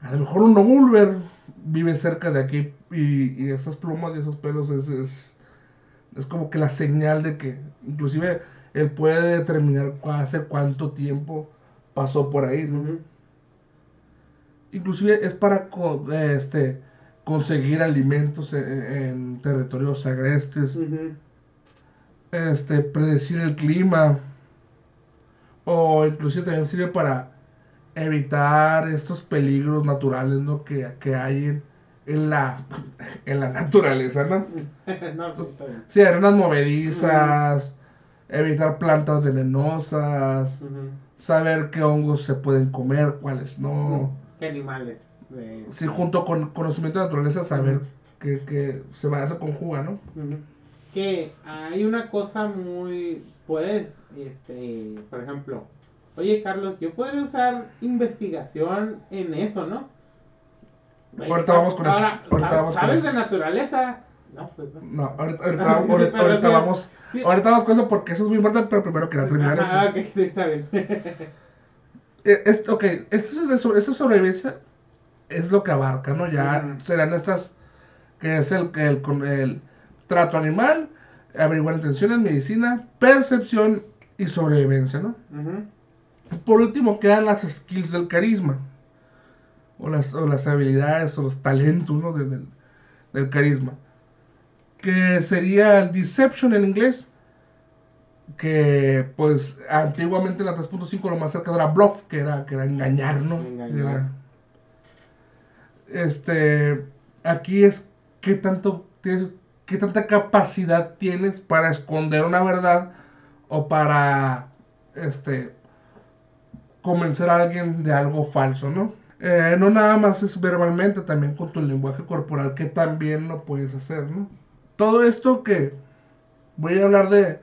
a lo mejor un Nobulver vive cerca de aquí y, y esas plumas y esos pelos es, es, es como que la señal de que inclusive él puede determinar hace cuánto tiempo pasó por ahí, ¿no? Inclusive es para este, conseguir alimentos en, en territorios agrestes, este, predecir el clima o inclusive también sirve para evitar estos peligros naturales ¿no? que, que hay en, en la, [LAUGHS] en la naturaleza, ¿no? [LAUGHS] no, pues. Sí, arenas movedizas, evitar plantas venenosas, saber qué hongos se pueden comer, cuáles no. ¿Qué animales? de- Sí, junto con conocimiento de naturaleza, saber que, que se va, se conjuga, ¿no? Que hay una cosa muy. Puedes, este, por ejemplo, oye Carlos, yo podría usar investigación en eso, ¿no? Ahorita vamos con eso. ahora, Ahorita ¿sab- vamos con ¿Sabes eso. de naturaleza? No, pues no. No, ahorita, ahorita, [LAUGHS] Ah, ahorita- ahorita vamos, ahorita vamos con eso porque eso es muy importante, pero primero quería terminar Ah, esto. ok, sí, está bien. [LAUGHS] Eh, es- ok, esto es de sobre, esto sobrevivencia es lo que abarca, ¿no? Ya Ujú. serán estas, que es el, el, con el trato animal, averiguar intenciones, medicina, percepción y sobrevivencia, ¿no? Por último quedan las skills del carisma, o las, o las habilidades o los talentos, ¿no? de- del, del carisma, que sería el deception en inglés, que pues antiguamente en la 3.5 lo más cerca era bluff, que era, que era engañar, ¿no? Engañar. Era- este, aquí es qué tanto tienes, qué tanta capacidad tienes para esconder una verdad o para, este, convencer a alguien de algo falso, ¿no? Eh, no nada más es verbalmente, también con tu lenguaje corporal, que también lo puedes hacer, ¿no? Todo esto que voy a hablar de,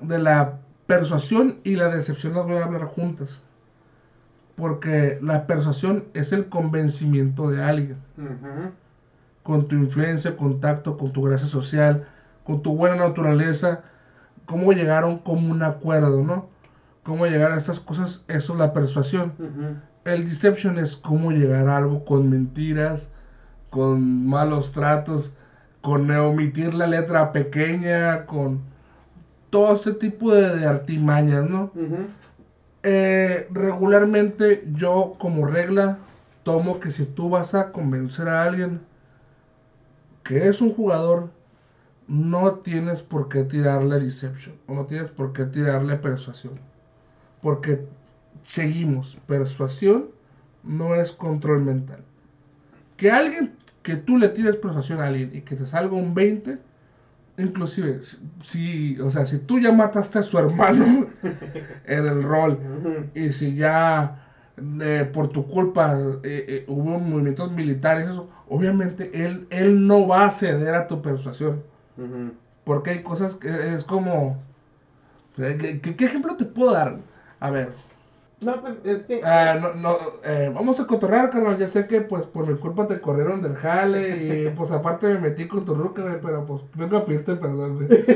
de la persuasión y la decepción las voy a hablar juntas. Porque la persuasión es el convencimiento de alguien. Ujú. Con tu influencia, contacto, con tu gracia social, con tu buena naturaleza, cómo llegaron como un acuerdo, ¿no? Cómo llegar a estas cosas, eso es la persuasión. El deception es cómo llegar a algo con mentiras, con malos tratos, con omitir la letra pequeña, con todo ese tipo de, de artimañas, ¿no? Eh, regularmente yo como regla tomo que si tú vas a convencer a alguien que es un jugador no tienes por qué tirarle deception, o no tienes por qué tirarle persuasión. Porque seguimos, persuasión no es control mental. Que alguien, que tú le tires persuasión a alguien y que te salga un 20, inclusive, si, o sea, si tú ya mataste a su hermano [LAUGHS] en el rol, y si ya eh, por tu culpa eh, eh, hubo movimientos militares, eso, obviamente él, él no va a ceder a tu persuasión. Porque hay cosas que es como... ¿Qué, qué ejemplo te puedo dar? A ver, no, pues es que. Ah, no, no, eh, vamos a cotorrear, carnal. Ya sé que, pues, por mi culpa te corrieron del jale. Y, [LAUGHS] pues, aparte me metí con tu ruca, güey. Pero, pues, vengo a pedirte perdón, güey. [LAUGHS]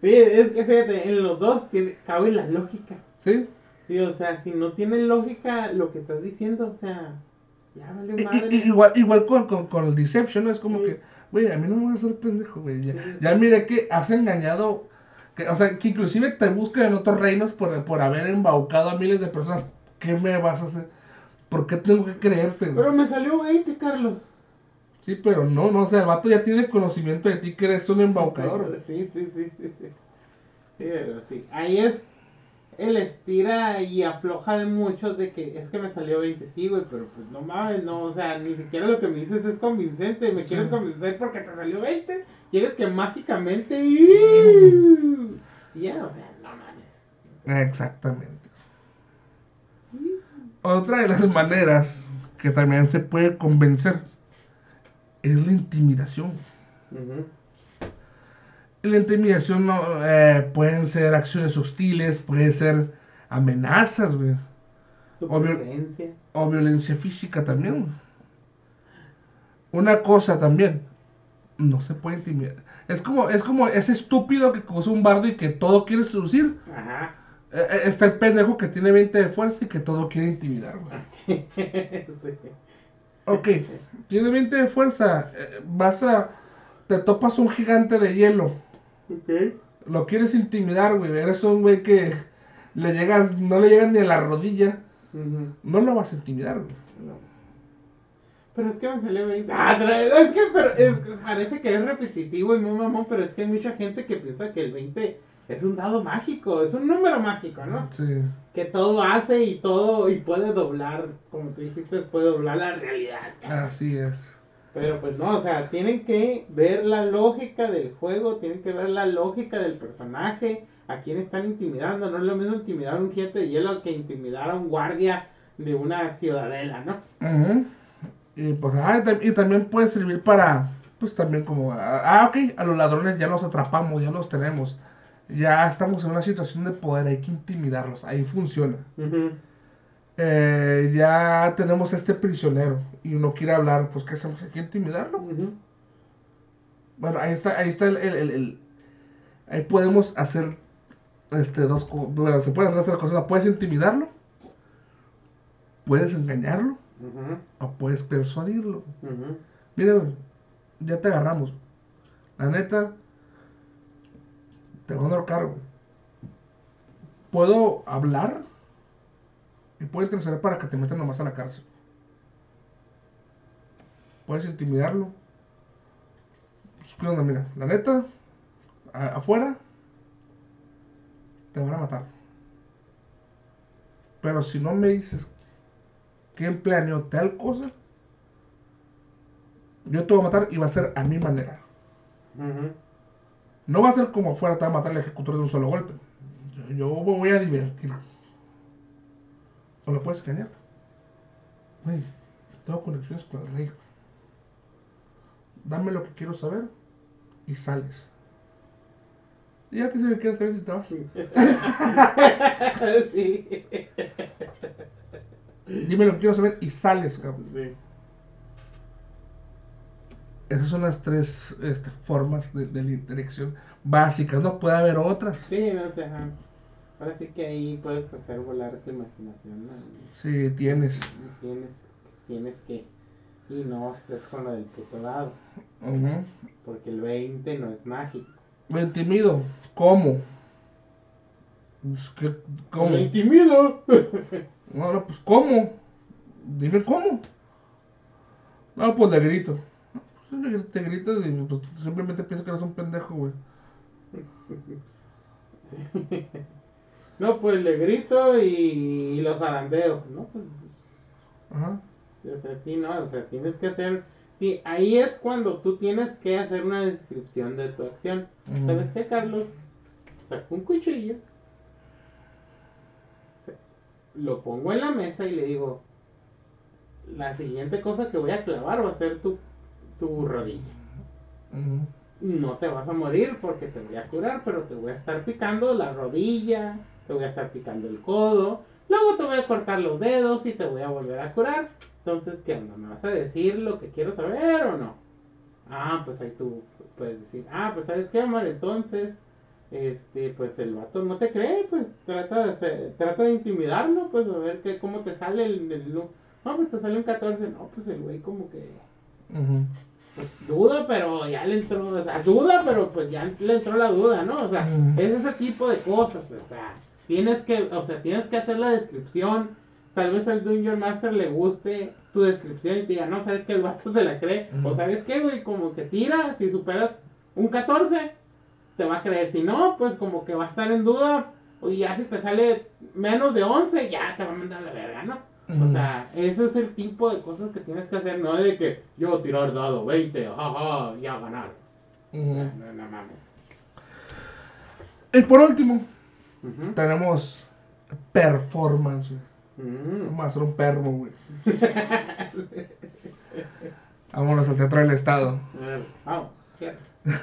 sí. es que fíjate, en los dos tiene, cabe la lógica. Sí. Sí, o sea, si no tiene lógica lo que estás diciendo, o sea, ya vale madre. igual, igual con, con, con el Deception, ¿no? Es como que, güey, a mí no me va a hacer pendejo, güey. Ya, ya miré que has engañado o sea, que inclusive te buscan en otros reinos por, por haber embaucado a miles de personas. ¿Qué me vas a hacer? ¿Por qué tengo que creerte? Pero me salió 20, Carlos. Sí, pero no, no, o sea, el vato ya tiene conocimiento de ti que eres un embaucador. Sí, sí, sí, sí. sí. Pero sí, ahí es el estira y afloja de muchos de que es que me salió 20, sí, güey, pero pues no mames, no, o sea, ni siquiera lo que me dices es convincente, me quieres convencer porque te salió 20, quieres que mágicamente... Ya, o sea, no mames. Exactamente. Otra de las maneras que también se puede convencer es la intimidación. La intimidación no, eh, pueden ser acciones hostiles, puede ser amenazas, güey. O, o, violencia física también. Una cosa también, no se puede intimidar. Es como, es como ese estúpido que usa un bardo y que todo quiere seducir. Ajá. Eh, eh, está el pendejo que tiene 20 de fuerza y que todo quiere intimidar, güey. Ok, [LAUGHS] tiene 20 de fuerza. vas a. Te topas un gigante de hielo lo quieres intimidar, güey. Eres un güey que le llegas, no le llegas ni a la rodilla. No lo vas a intimidar, güey. Pero es que me salió 20. Ah, es que pero es, parece que es repetitivo y muy mamón, pero es que hay mucha gente que piensa que el 20 es un dado mágico, es un número mágico, ¿no? Sí. Que todo hace y todo, y puede doblar, como tú dijiste, puede doblar la realidad. Así es. Pero pues no, o sea, tienen que ver la lógica del juego, tienen que ver la lógica del personaje, a quién están intimidando. No es lo mismo intimidar a un gente de hielo que intimidar a un guardia de una ciudadela, ¿no? Y pues, ah, y también puede servir para, pues también como, ah, ah, ok, a los ladrones ya los atrapamos, ya los tenemos. Ya estamos en una situación de poder, hay que intimidarlos, ahí funciona. Eh, ya tenemos este prisionero y uno quiere hablar, pues ¿qué hacemos? Hay que intimidarlo. Bueno, ahí está, ahí está el, el, ahí podemos hacer este dos bueno, se pueden hacer estas cosas, puedes intimidarlo, puedes engañarlo o puedes persuadirlo. Miren, ya te agarramos. La neta, te voy a dar cargo. ¿Puedo hablar? Y puede interceder para que te metan nomás a la cárcel. Puedes intimidarlo. Pues, ¿Qué onda? Mira, la neta, afuera te van a matar. Pero si no me dices quién planeó tal cosa, yo te voy a matar y va a ser a mi manera. No va a ser como afuera te va a matar el ejecutor de un solo golpe. Yo, yo me voy a divertir. O lo puedes engañar. Güey, tengo conexiones con el rey. Dame lo que quiero saber y sales. Y ya te sé que quieres saber si te vas. [LAUGHS] Sí. Dime lo que quiero saber y sales, cabrón. Sí. Esas son las tres este, formas de, de, la interacción básicas. No puede haber otras. Sí, no te Ahora sí que ahí puedes hacer volar tu imaginación, ¿no? Sí, tienes. Tienes, tienes que. Y no estés con lo del puto dado. Porque el 20 no es mágico. Me intimido. ¿Cómo? Pues, ¿qué, ¿Cómo? Me intimido. [LAUGHS] no, no, pues ¿cómo? Dime cómo. No, pues le grito. Pues, Te gritas y pues, simplemente piensas que eres un pendejo, güey. [LAUGHS] No, pues le grito y, los zarandeo, ¿no? Pues, Ajá. o sea, sí, no, o sea, tienes que hacer... Sí, ahí es cuando tú tienes que hacer una descripción de tu acción. Ujú. ¿Sabes qué, Carlos? Saco un cuchillo, lo pongo en la mesa y le digo, la siguiente cosa que voy a clavar va a ser tu, tu rodilla. No te vas a morir porque te voy a curar, pero te voy a estar picando la rodilla, te voy a estar picando el codo, luego te voy a cortar los dedos y te voy a volver a curar. Entonces, ¿qué onda? ¿Me vas a decir lo que quiero saber o no? Ah, pues ahí tú puedes decir, ah, pues sabes qué, Omar, entonces, este, pues el vato no te cree, pues trata de, hacer- trata de intimidarlo, pues a ver qué, cómo te sale el, el- no, pues te sale un 14, no, pues el güey como que, pues duda, pero ya le entró, o sea, duda, pero pues ya le entró la duda, ¿no? O sea, es ese tipo de cosas, o sea, tienes que, o sea, tienes que hacer la descripción, tal vez al Dungeon Master le guste tu descripción y te diga, no, sabes que el vato se la cree, o sabes qué, güey, como que tira, si superas un 14, te va a creer, si no, pues como que va a estar en duda, y ya si te sale menos de 11, ya te va a mandar a la verga, ¿no? O sea, ese es el tipo de cosas que tienes que hacer, no de que yo tirar dado 20, jaja, ya ganar. Ujú. No, no, no mames. Y por último, Tenemos performance. güey. Vamos a hacer un perro, güey. Vámonos al Teatro del Estado. Vamos, cierra. [LAUGHS]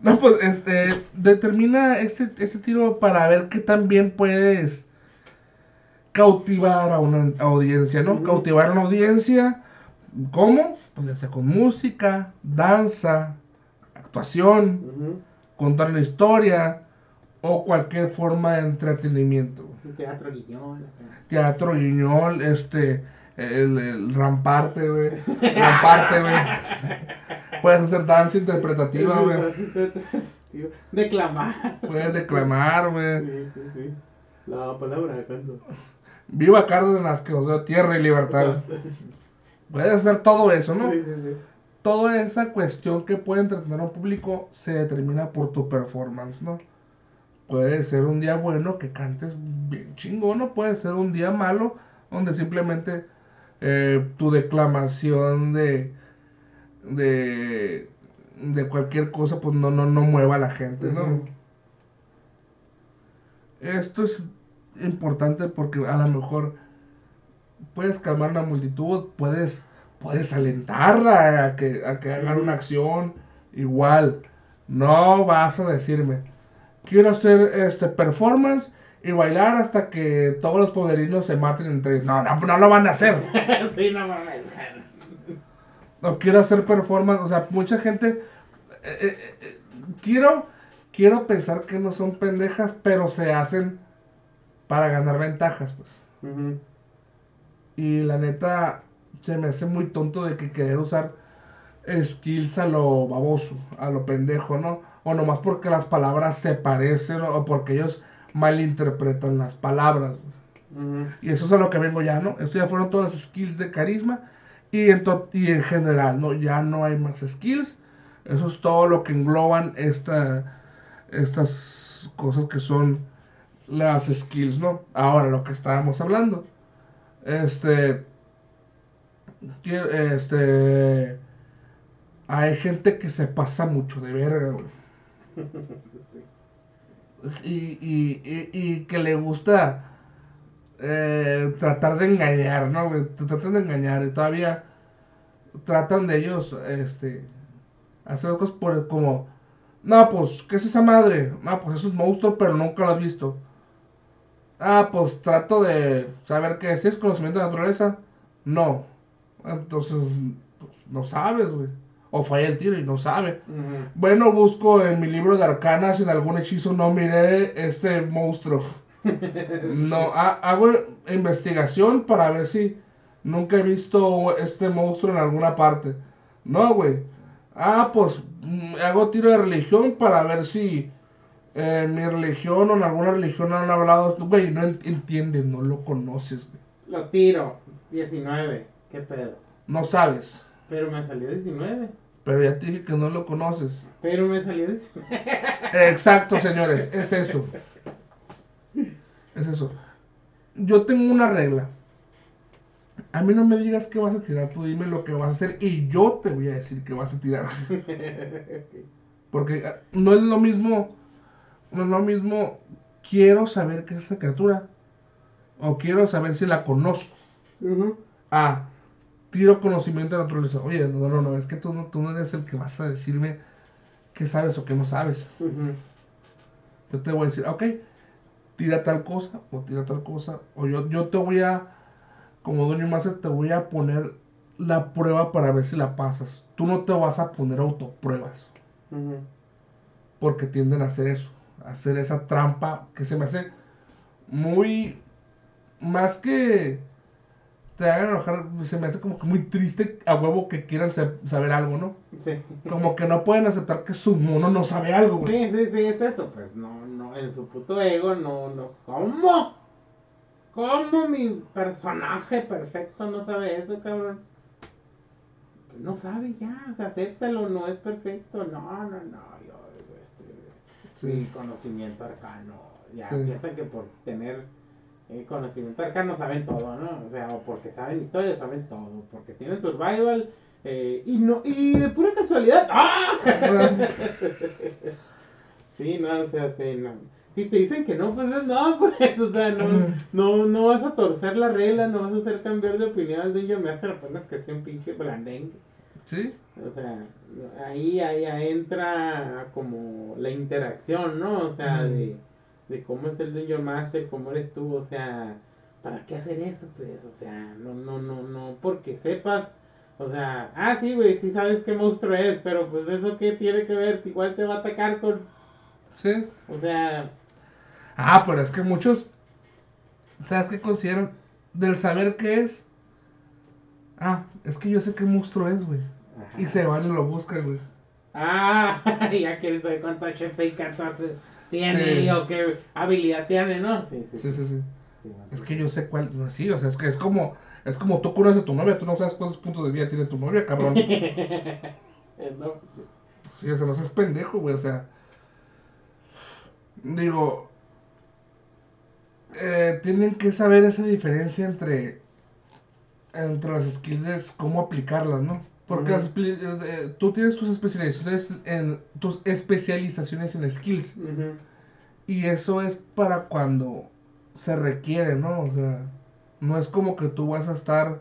No, pues, este, determina ese, ese tiro para ver qué tan bien puedes cautivar a una audiencia, ¿no? Cautivar a una audiencia, ¿cómo? Pues ya sea con música, danza, actuación, contar una historia o cualquier forma de entretenimiento. Teatro acá. Teatro guiñol, este, el, el ramparte, güey. Ramparte, güey. Puedes hacer danza interpretativa, güey. Declamar. Puedes declamar, güey. Sí, sí, sí. La palabra de canto. Viva Cárdenas, que nos dio tierra y libertad. Puedes hacer todo eso, ¿no? Sí, sí, sí. Toda esa cuestión que puede entretener a un público se determina por tu performance, ¿no? Puede ser un día bueno que cantes bien chingón, o puede ser un día malo donde simplemente eh, tu declamación de, de de cualquier cosa pues no no no mueva a la gente, ¿no? Esto es importante porque a lo mejor puedes calmar una multitud, puedes, puedes alentarla a que, a que hagan una acción igual. No vas a decirme, quiero hacer este performance y bailar hasta que todos los poderinos se maten entre ellos. No, no, no lo van a hacer. [LAUGHS] Sí, no mames. No quiero hacer performance, o sea, mucha gente eh, eh, eh, quiero quiero pensar que no son pendejas, pero se hacen para ganar ventajas, pues. Y la neta se me hace muy tonto de que querer usar skills a lo baboso, a lo pendejo, ¿no? O nomás porque las palabras se parecen o porque ellos malinterpretan las palabras. Y eso es a lo que vengo ya, ¿no? Esto ya fueron todas las skills de carisma. Y en, to- y en general, ¿no? Ya no hay más skills. Eso es todo lo que engloban esta, estas cosas que son las skills, ¿no? Ahora, lo que estábamos hablando. Este. Este. Hay gente que se pasa mucho de verga, güey. [LAUGHS] Y, y, y, y que le gusta eh, tratar de engañar, ¿no? Te Tratan de engañar y todavía tratan de ellos, este, hacer cosas por, como, no, pues, ¿qué es esa madre? No, pues es un monstruo, pero nunca lo has visto. Ah, pues trato de saber qué es. ¿Es conocimiento de naturaleza? No. Entonces, pues, no sabes, güey. O falla el tiro y no sabe. Bueno, busco en mi libro de arcanas en algún hechizo no miré este monstruo. [LAUGHS] No, ha- hago investigación para ver si nunca he visto este monstruo en alguna parte. No, güey. Ah, pues mm, hago tiro de religión para ver si en mi religión o en alguna religión han hablado esto. Güey, no en- entiendes, no lo conoces, güey. Lo tiro. 19. ¿Qué pedo? No sabes. Pero me salió 19. Pero ya te dije que no lo conoces. Pero me salió 19. [LAUGHS] Exacto, señores, es eso. Es eso. Yo tengo una regla. A mí no me digas qué vas a tirar, tú dime lo que vas a hacer y yo te voy a decir qué vas a tirar. Porque ah, no es lo mismo, no es lo mismo, quiero saber qué es esa criatura. O quiero saber si la conozco. Ah, tiro conocimiento de naturaleza. Oye, no, no, no, es que tú no, tú no eres el que vas a decirme qué sabes o qué no sabes. Yo te voy a decir, ok, tira tal cosa o tira tal cosa. O yo, yo te voy a, como dueño máster, te voy a poner la prueba para ver si la pasas. Tú no te vas a poner autopruebas. Porque tienden a hacer eso. A hacer esa trampa que se me hace muy... Más que te hagan enojar, se me hace como que muy triste a huevo que quieran sa- saber algo, ¿no? Sí. Como que no pueden aceptar que su mono no sabe algo, güey. Sí, sí, sí, es eso. Pues no, no, en su puto ego, no, no. ¿Cómo? ¿Cómo mi personaje perfecto no sabe eso, cabrón? Pues no sabe ya, o sea, acéptalo, no es perfecto. No, no, no, yo, este, mi Sí. conocimiento arcano. Ya Sí. piensan que por tener eh, conocimiento arcano saben todo, ¿no? O sea, o porque saben historia saben todo, porque tienen survival eh, y no y de pura casualidad. ¡Ah! [LAUGHS] sí, no, o sea, sí, no. Si te dicen que no, pues es no, pues, o sea, no, no, no vas a torcer la regla, no vas a hacer cambiar de opinión al Dungeon Master apenas que sea un pinche blandengue. Sí. O sea, ahí, ahí entra como la interacción, ¿no? O sea, de, de cómo es el Dungeon Master, cómo eres tú, o sea, ¿para qué hacer eso? Pues, o sea, no, no, no, no, porque sepas, o sea, ah, sí, güey, sí sabes qué monstruo es, pero pues eso qué tiene que ver, igual te va a atacar con, Sí. o sea, Ah, pero es que muchos, ¿sabes qué consideran? Del saber qué es. Ah, es que yo sé qué monstruo es, güey. Y se van y lo buscan, güey. Ah, [LAUGHS] ya quieres saber cuánto HP y cartas tiene Sí. o qué habilidad tiene, ¿no? Sí, sí, Sí, Es que yo sé cuál. no, Sí, o sea, es que es como. Es como tú conoces a tu novia, tú no sabes cuántos puntos de vida tiene tu novia, cabrón. [LAUGHS] No, Sí, o sea, no seas pendejo, güey, o sea. Digo. eh, tienen que saber esa diferencia entre. Entre las skills de cómo aplicarlas, ¿no? Porque las espe- eh, tú tienes tus especializaciones en. Tus especializaciones en skills. Y eso es para cuando se requiere, ¿no? O sea, no es como que tú vas a estar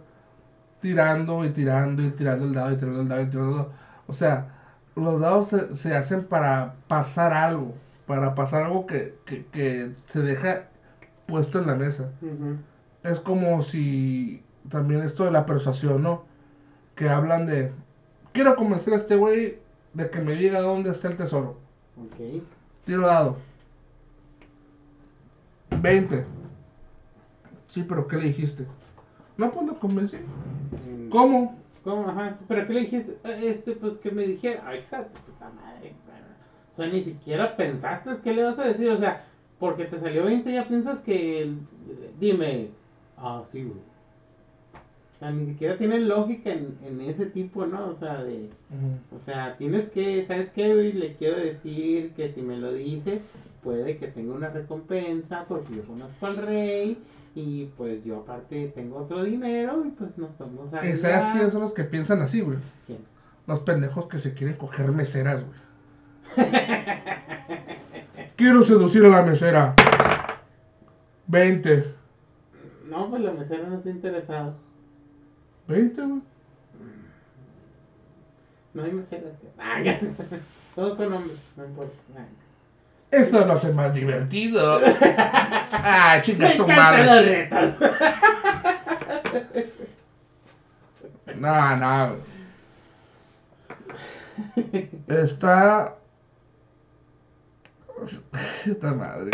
tirando y tirando y tirando el dado y tirando el dado y tirando el dado. O sea, los dados se, se hacen para pasar algo, para pasar algo que, que, que se deja puesto en la mesa. Es como si también esto de la persuasión, ¿no? Que hablan de, quiero convencer a este güey de que me diga dónde está el tesoro. Ok. Tiro dado. 20. Sí, pero ¿qué le dijiste? No, pues lo convencí. Mm, ¿Cómo? ¿Cómo? Ajá. ¿Pero qué le dijiste? Eh, Este, pues que me dijera. Ay, hija de puta madre. O sea, ni siquiera pensaste qué le vas a decir. O sea, porque te salió 20 ya piensas que. Dime. Ah, sí, güey. O sea, ni siquiera tienen lógica en, en ese tipo, ¿no? O sea, de. O sea, tienes que, ¿sabes qué, güey? Le quiero decir que si me lo dice, puede que tenga una recompensa porque yo conozco al rey y pues yo aparte tengo otro dinero y pues nos podemos ¿Y arreglar. sabes quiénes son los que piensan así, güey? ¿Quién? Los pendejos que se quieren coger meseras, güey. [LAUGHS] Quiero seducir a la mesera. 20. No, pues la mesera no está interesada. 20, güey. No hay meseras que... Ah. [LAUGHS] Todos son hombres, no importa. Esto no hace más divertido. [LAUGHS] Ah, chinga tu madre. los retos. [LAUGHS] No, no. Está. Esta madre.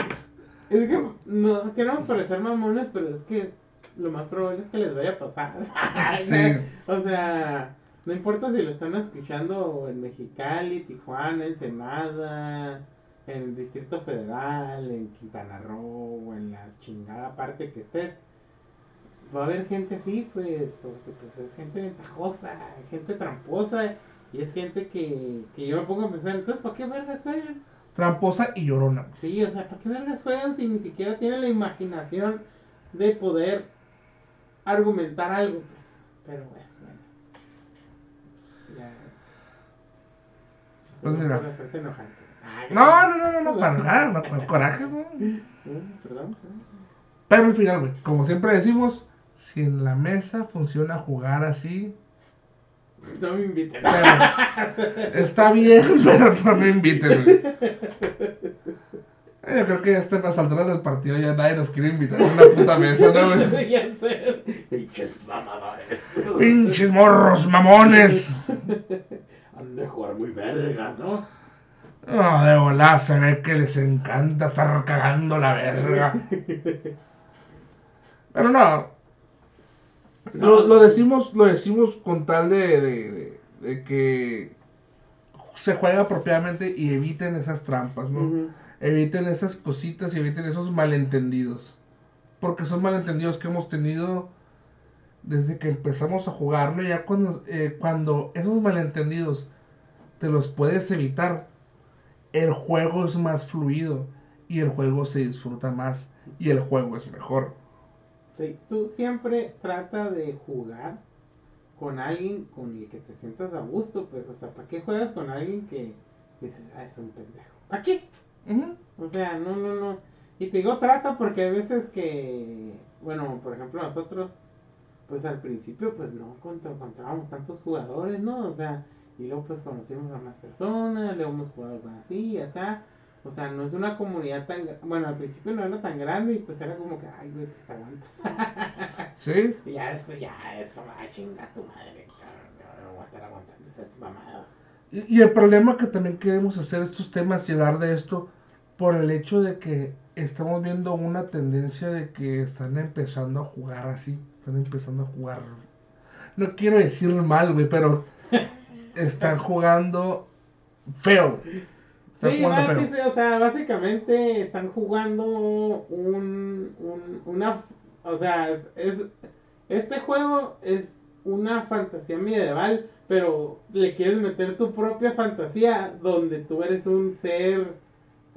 Es que no queremos parecer mamones, pero es que lo más probable es que les vaya a pasar. [LAUGHS] Sí. O sea, no importa si lo están escuchando en Mexicali, Tijuana, Ensenada, en el Distrito Federal, en Quintana Roo, o en la chingada parte que estés. va a haber gente así, pues, porque pues es gente ventajosa, gente tramposa, y es gente que, que yo me pongo a pensar, entonces, ¿para qué vergas juegan? Tramposa y llorona. Sí, o sea, ¿para qué vergas juegan si ni siquiera tienen la imaginación de poder argumentar algo? Pues, pero es bueno. Ya. Pues mira. No, no, no, no, no, para nada, no, con coraje, [LAUGHS] perdón. Pero al final, güey, como siempre decimos, si en la mesa funciona jugar así, No me inviten. pero está bien, [LAUGHS] pero no me inviten, güey. [LAUGHS] Eh, Yo creo que ya está a las alturas del partido ya nadie nos quiere invitar a una puta mesa, ¿no. [LAUGHS] Pinches mamadores. Pinches morros mamones. Han de jugar muy vergas, ¿no? No, de volar se ve que les encanta estar cagando la verga. Pero no. Lo, lo decimos, lo decimos con tal de, de- de- de que se juega apropiadamente y eviten esas trampas, ¿no? Eviten esas cositas y eviten esos malentendidos. Porque son malentendidos que hemos tenido desde que empezamos a jugar, ¿no? Ya cuando, eh, cuando esos malentendidos te los puedes evitar, el juego es más fluido y el juego se disfruta más y el juego es mejor. Sí, tú siempre trata de jugar con alguien con el que te sientas a gusto, pues, o sea, ¿para qué juegas con alguien que dices, ah, es un pendejo? ¿Para qué? Ujú. O sea, no, no, no. Y te digo trata porque hay veces que, bueno, por ejemplo, nosotros, pues al principio, pues no encontrábamos tantos jugadores, ¿no? O sea, y luego pues conocimos a más personas, luego hemos jugado con así, o sea, o sea, no es una comunidad tan, bueno, al principio no era tan grande y pues era como que, ay, güey, pues te aguantas. [LAUGHS] ¿Sí? y ya después ya es como, ay, chinga tu madre, cabrón, no voy a estar aguantando esas mamadas. Y, y el problema que también queremos hacer estos temas y hablar de esto por el hecho de que estamos viendo una tendencia de que están empezando a jugar así, están empezando a jugar. No quiero decir mal, güey, pero [LAUGHS] están jugando feo. Están Sí, jugando va, feo. sí, o sea, básicamente están jugando un, un, una, o sea, es, este juego es una fantasía medieval, pero le quieres meter tu propia fantasía donde tú eres un ser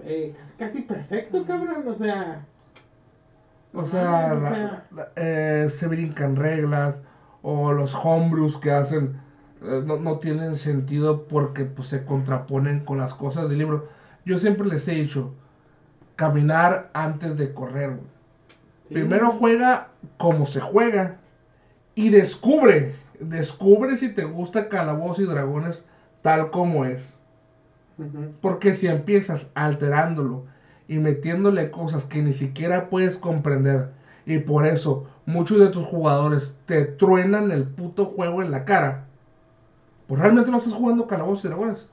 eh, casi, perfecto, cabrón, o sea, O sea, la- eh, se brincan reglas o los homebrews que hacen eh, no, no tienen sentido porque pues, se contraponen con las cosas del libro. Yo siempre les he dicho, caminar antes de correr. sí. Primero juega como se juega y descubre, descubre si te gusta Calabozos y Dragones tal como es. Porque si empiezas alterándolo y metiéndole cosas que ni siquiera puedes comprender y por eso muchos de tus jugadores te truenan el puto juego en la cara, pues realmente no estás jugando calabozos y dragones.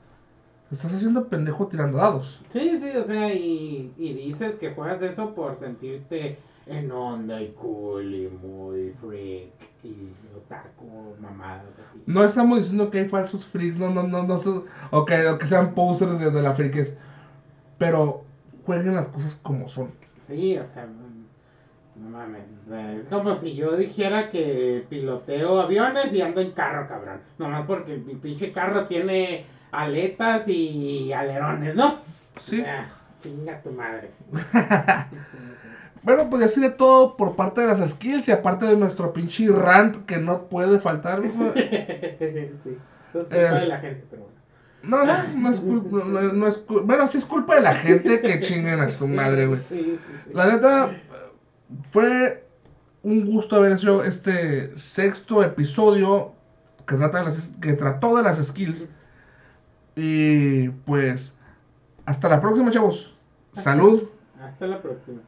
Estás haciendo pendejo tirando dados. Sí, sí, o sea, y, y dices que juegas eso por sentirte en onda y cool y muy freak y otaku, mamadas así. No estamos diciendo que hay falsos freaks, no, no, no, no, son- o, que, o que sean posers de, de la freaks, pero jueguen las cosas como son. Sí, o sea, no, no mames, o sea, es como si yo dijera que piloteo aviones y ando en carro, cabrón. Nomás porque mi pinche carro tiene aletas y alerones, ¿no? Sí. Ah, chinga tu madre. [LAUGHS] Bueno, pues ya sería todo por parte de las skills y aparte de nuestro pinche rant que no puede faltar. mijo. [LAUGHS] sí, eso es culpa Es- de la gente, pero bueno. No, no, no es culpa, no, no es cul- bueno, sí es culpa de la gente que [LAUGHS] chinguen a su madre, güey. Sí, sí, sí. La neta, fue un gusto haber hecho este sexto episodio que, trata de las, que trató de las skills. Y pues, hasta la próxima, chavos. Salud. Hasta la próxima.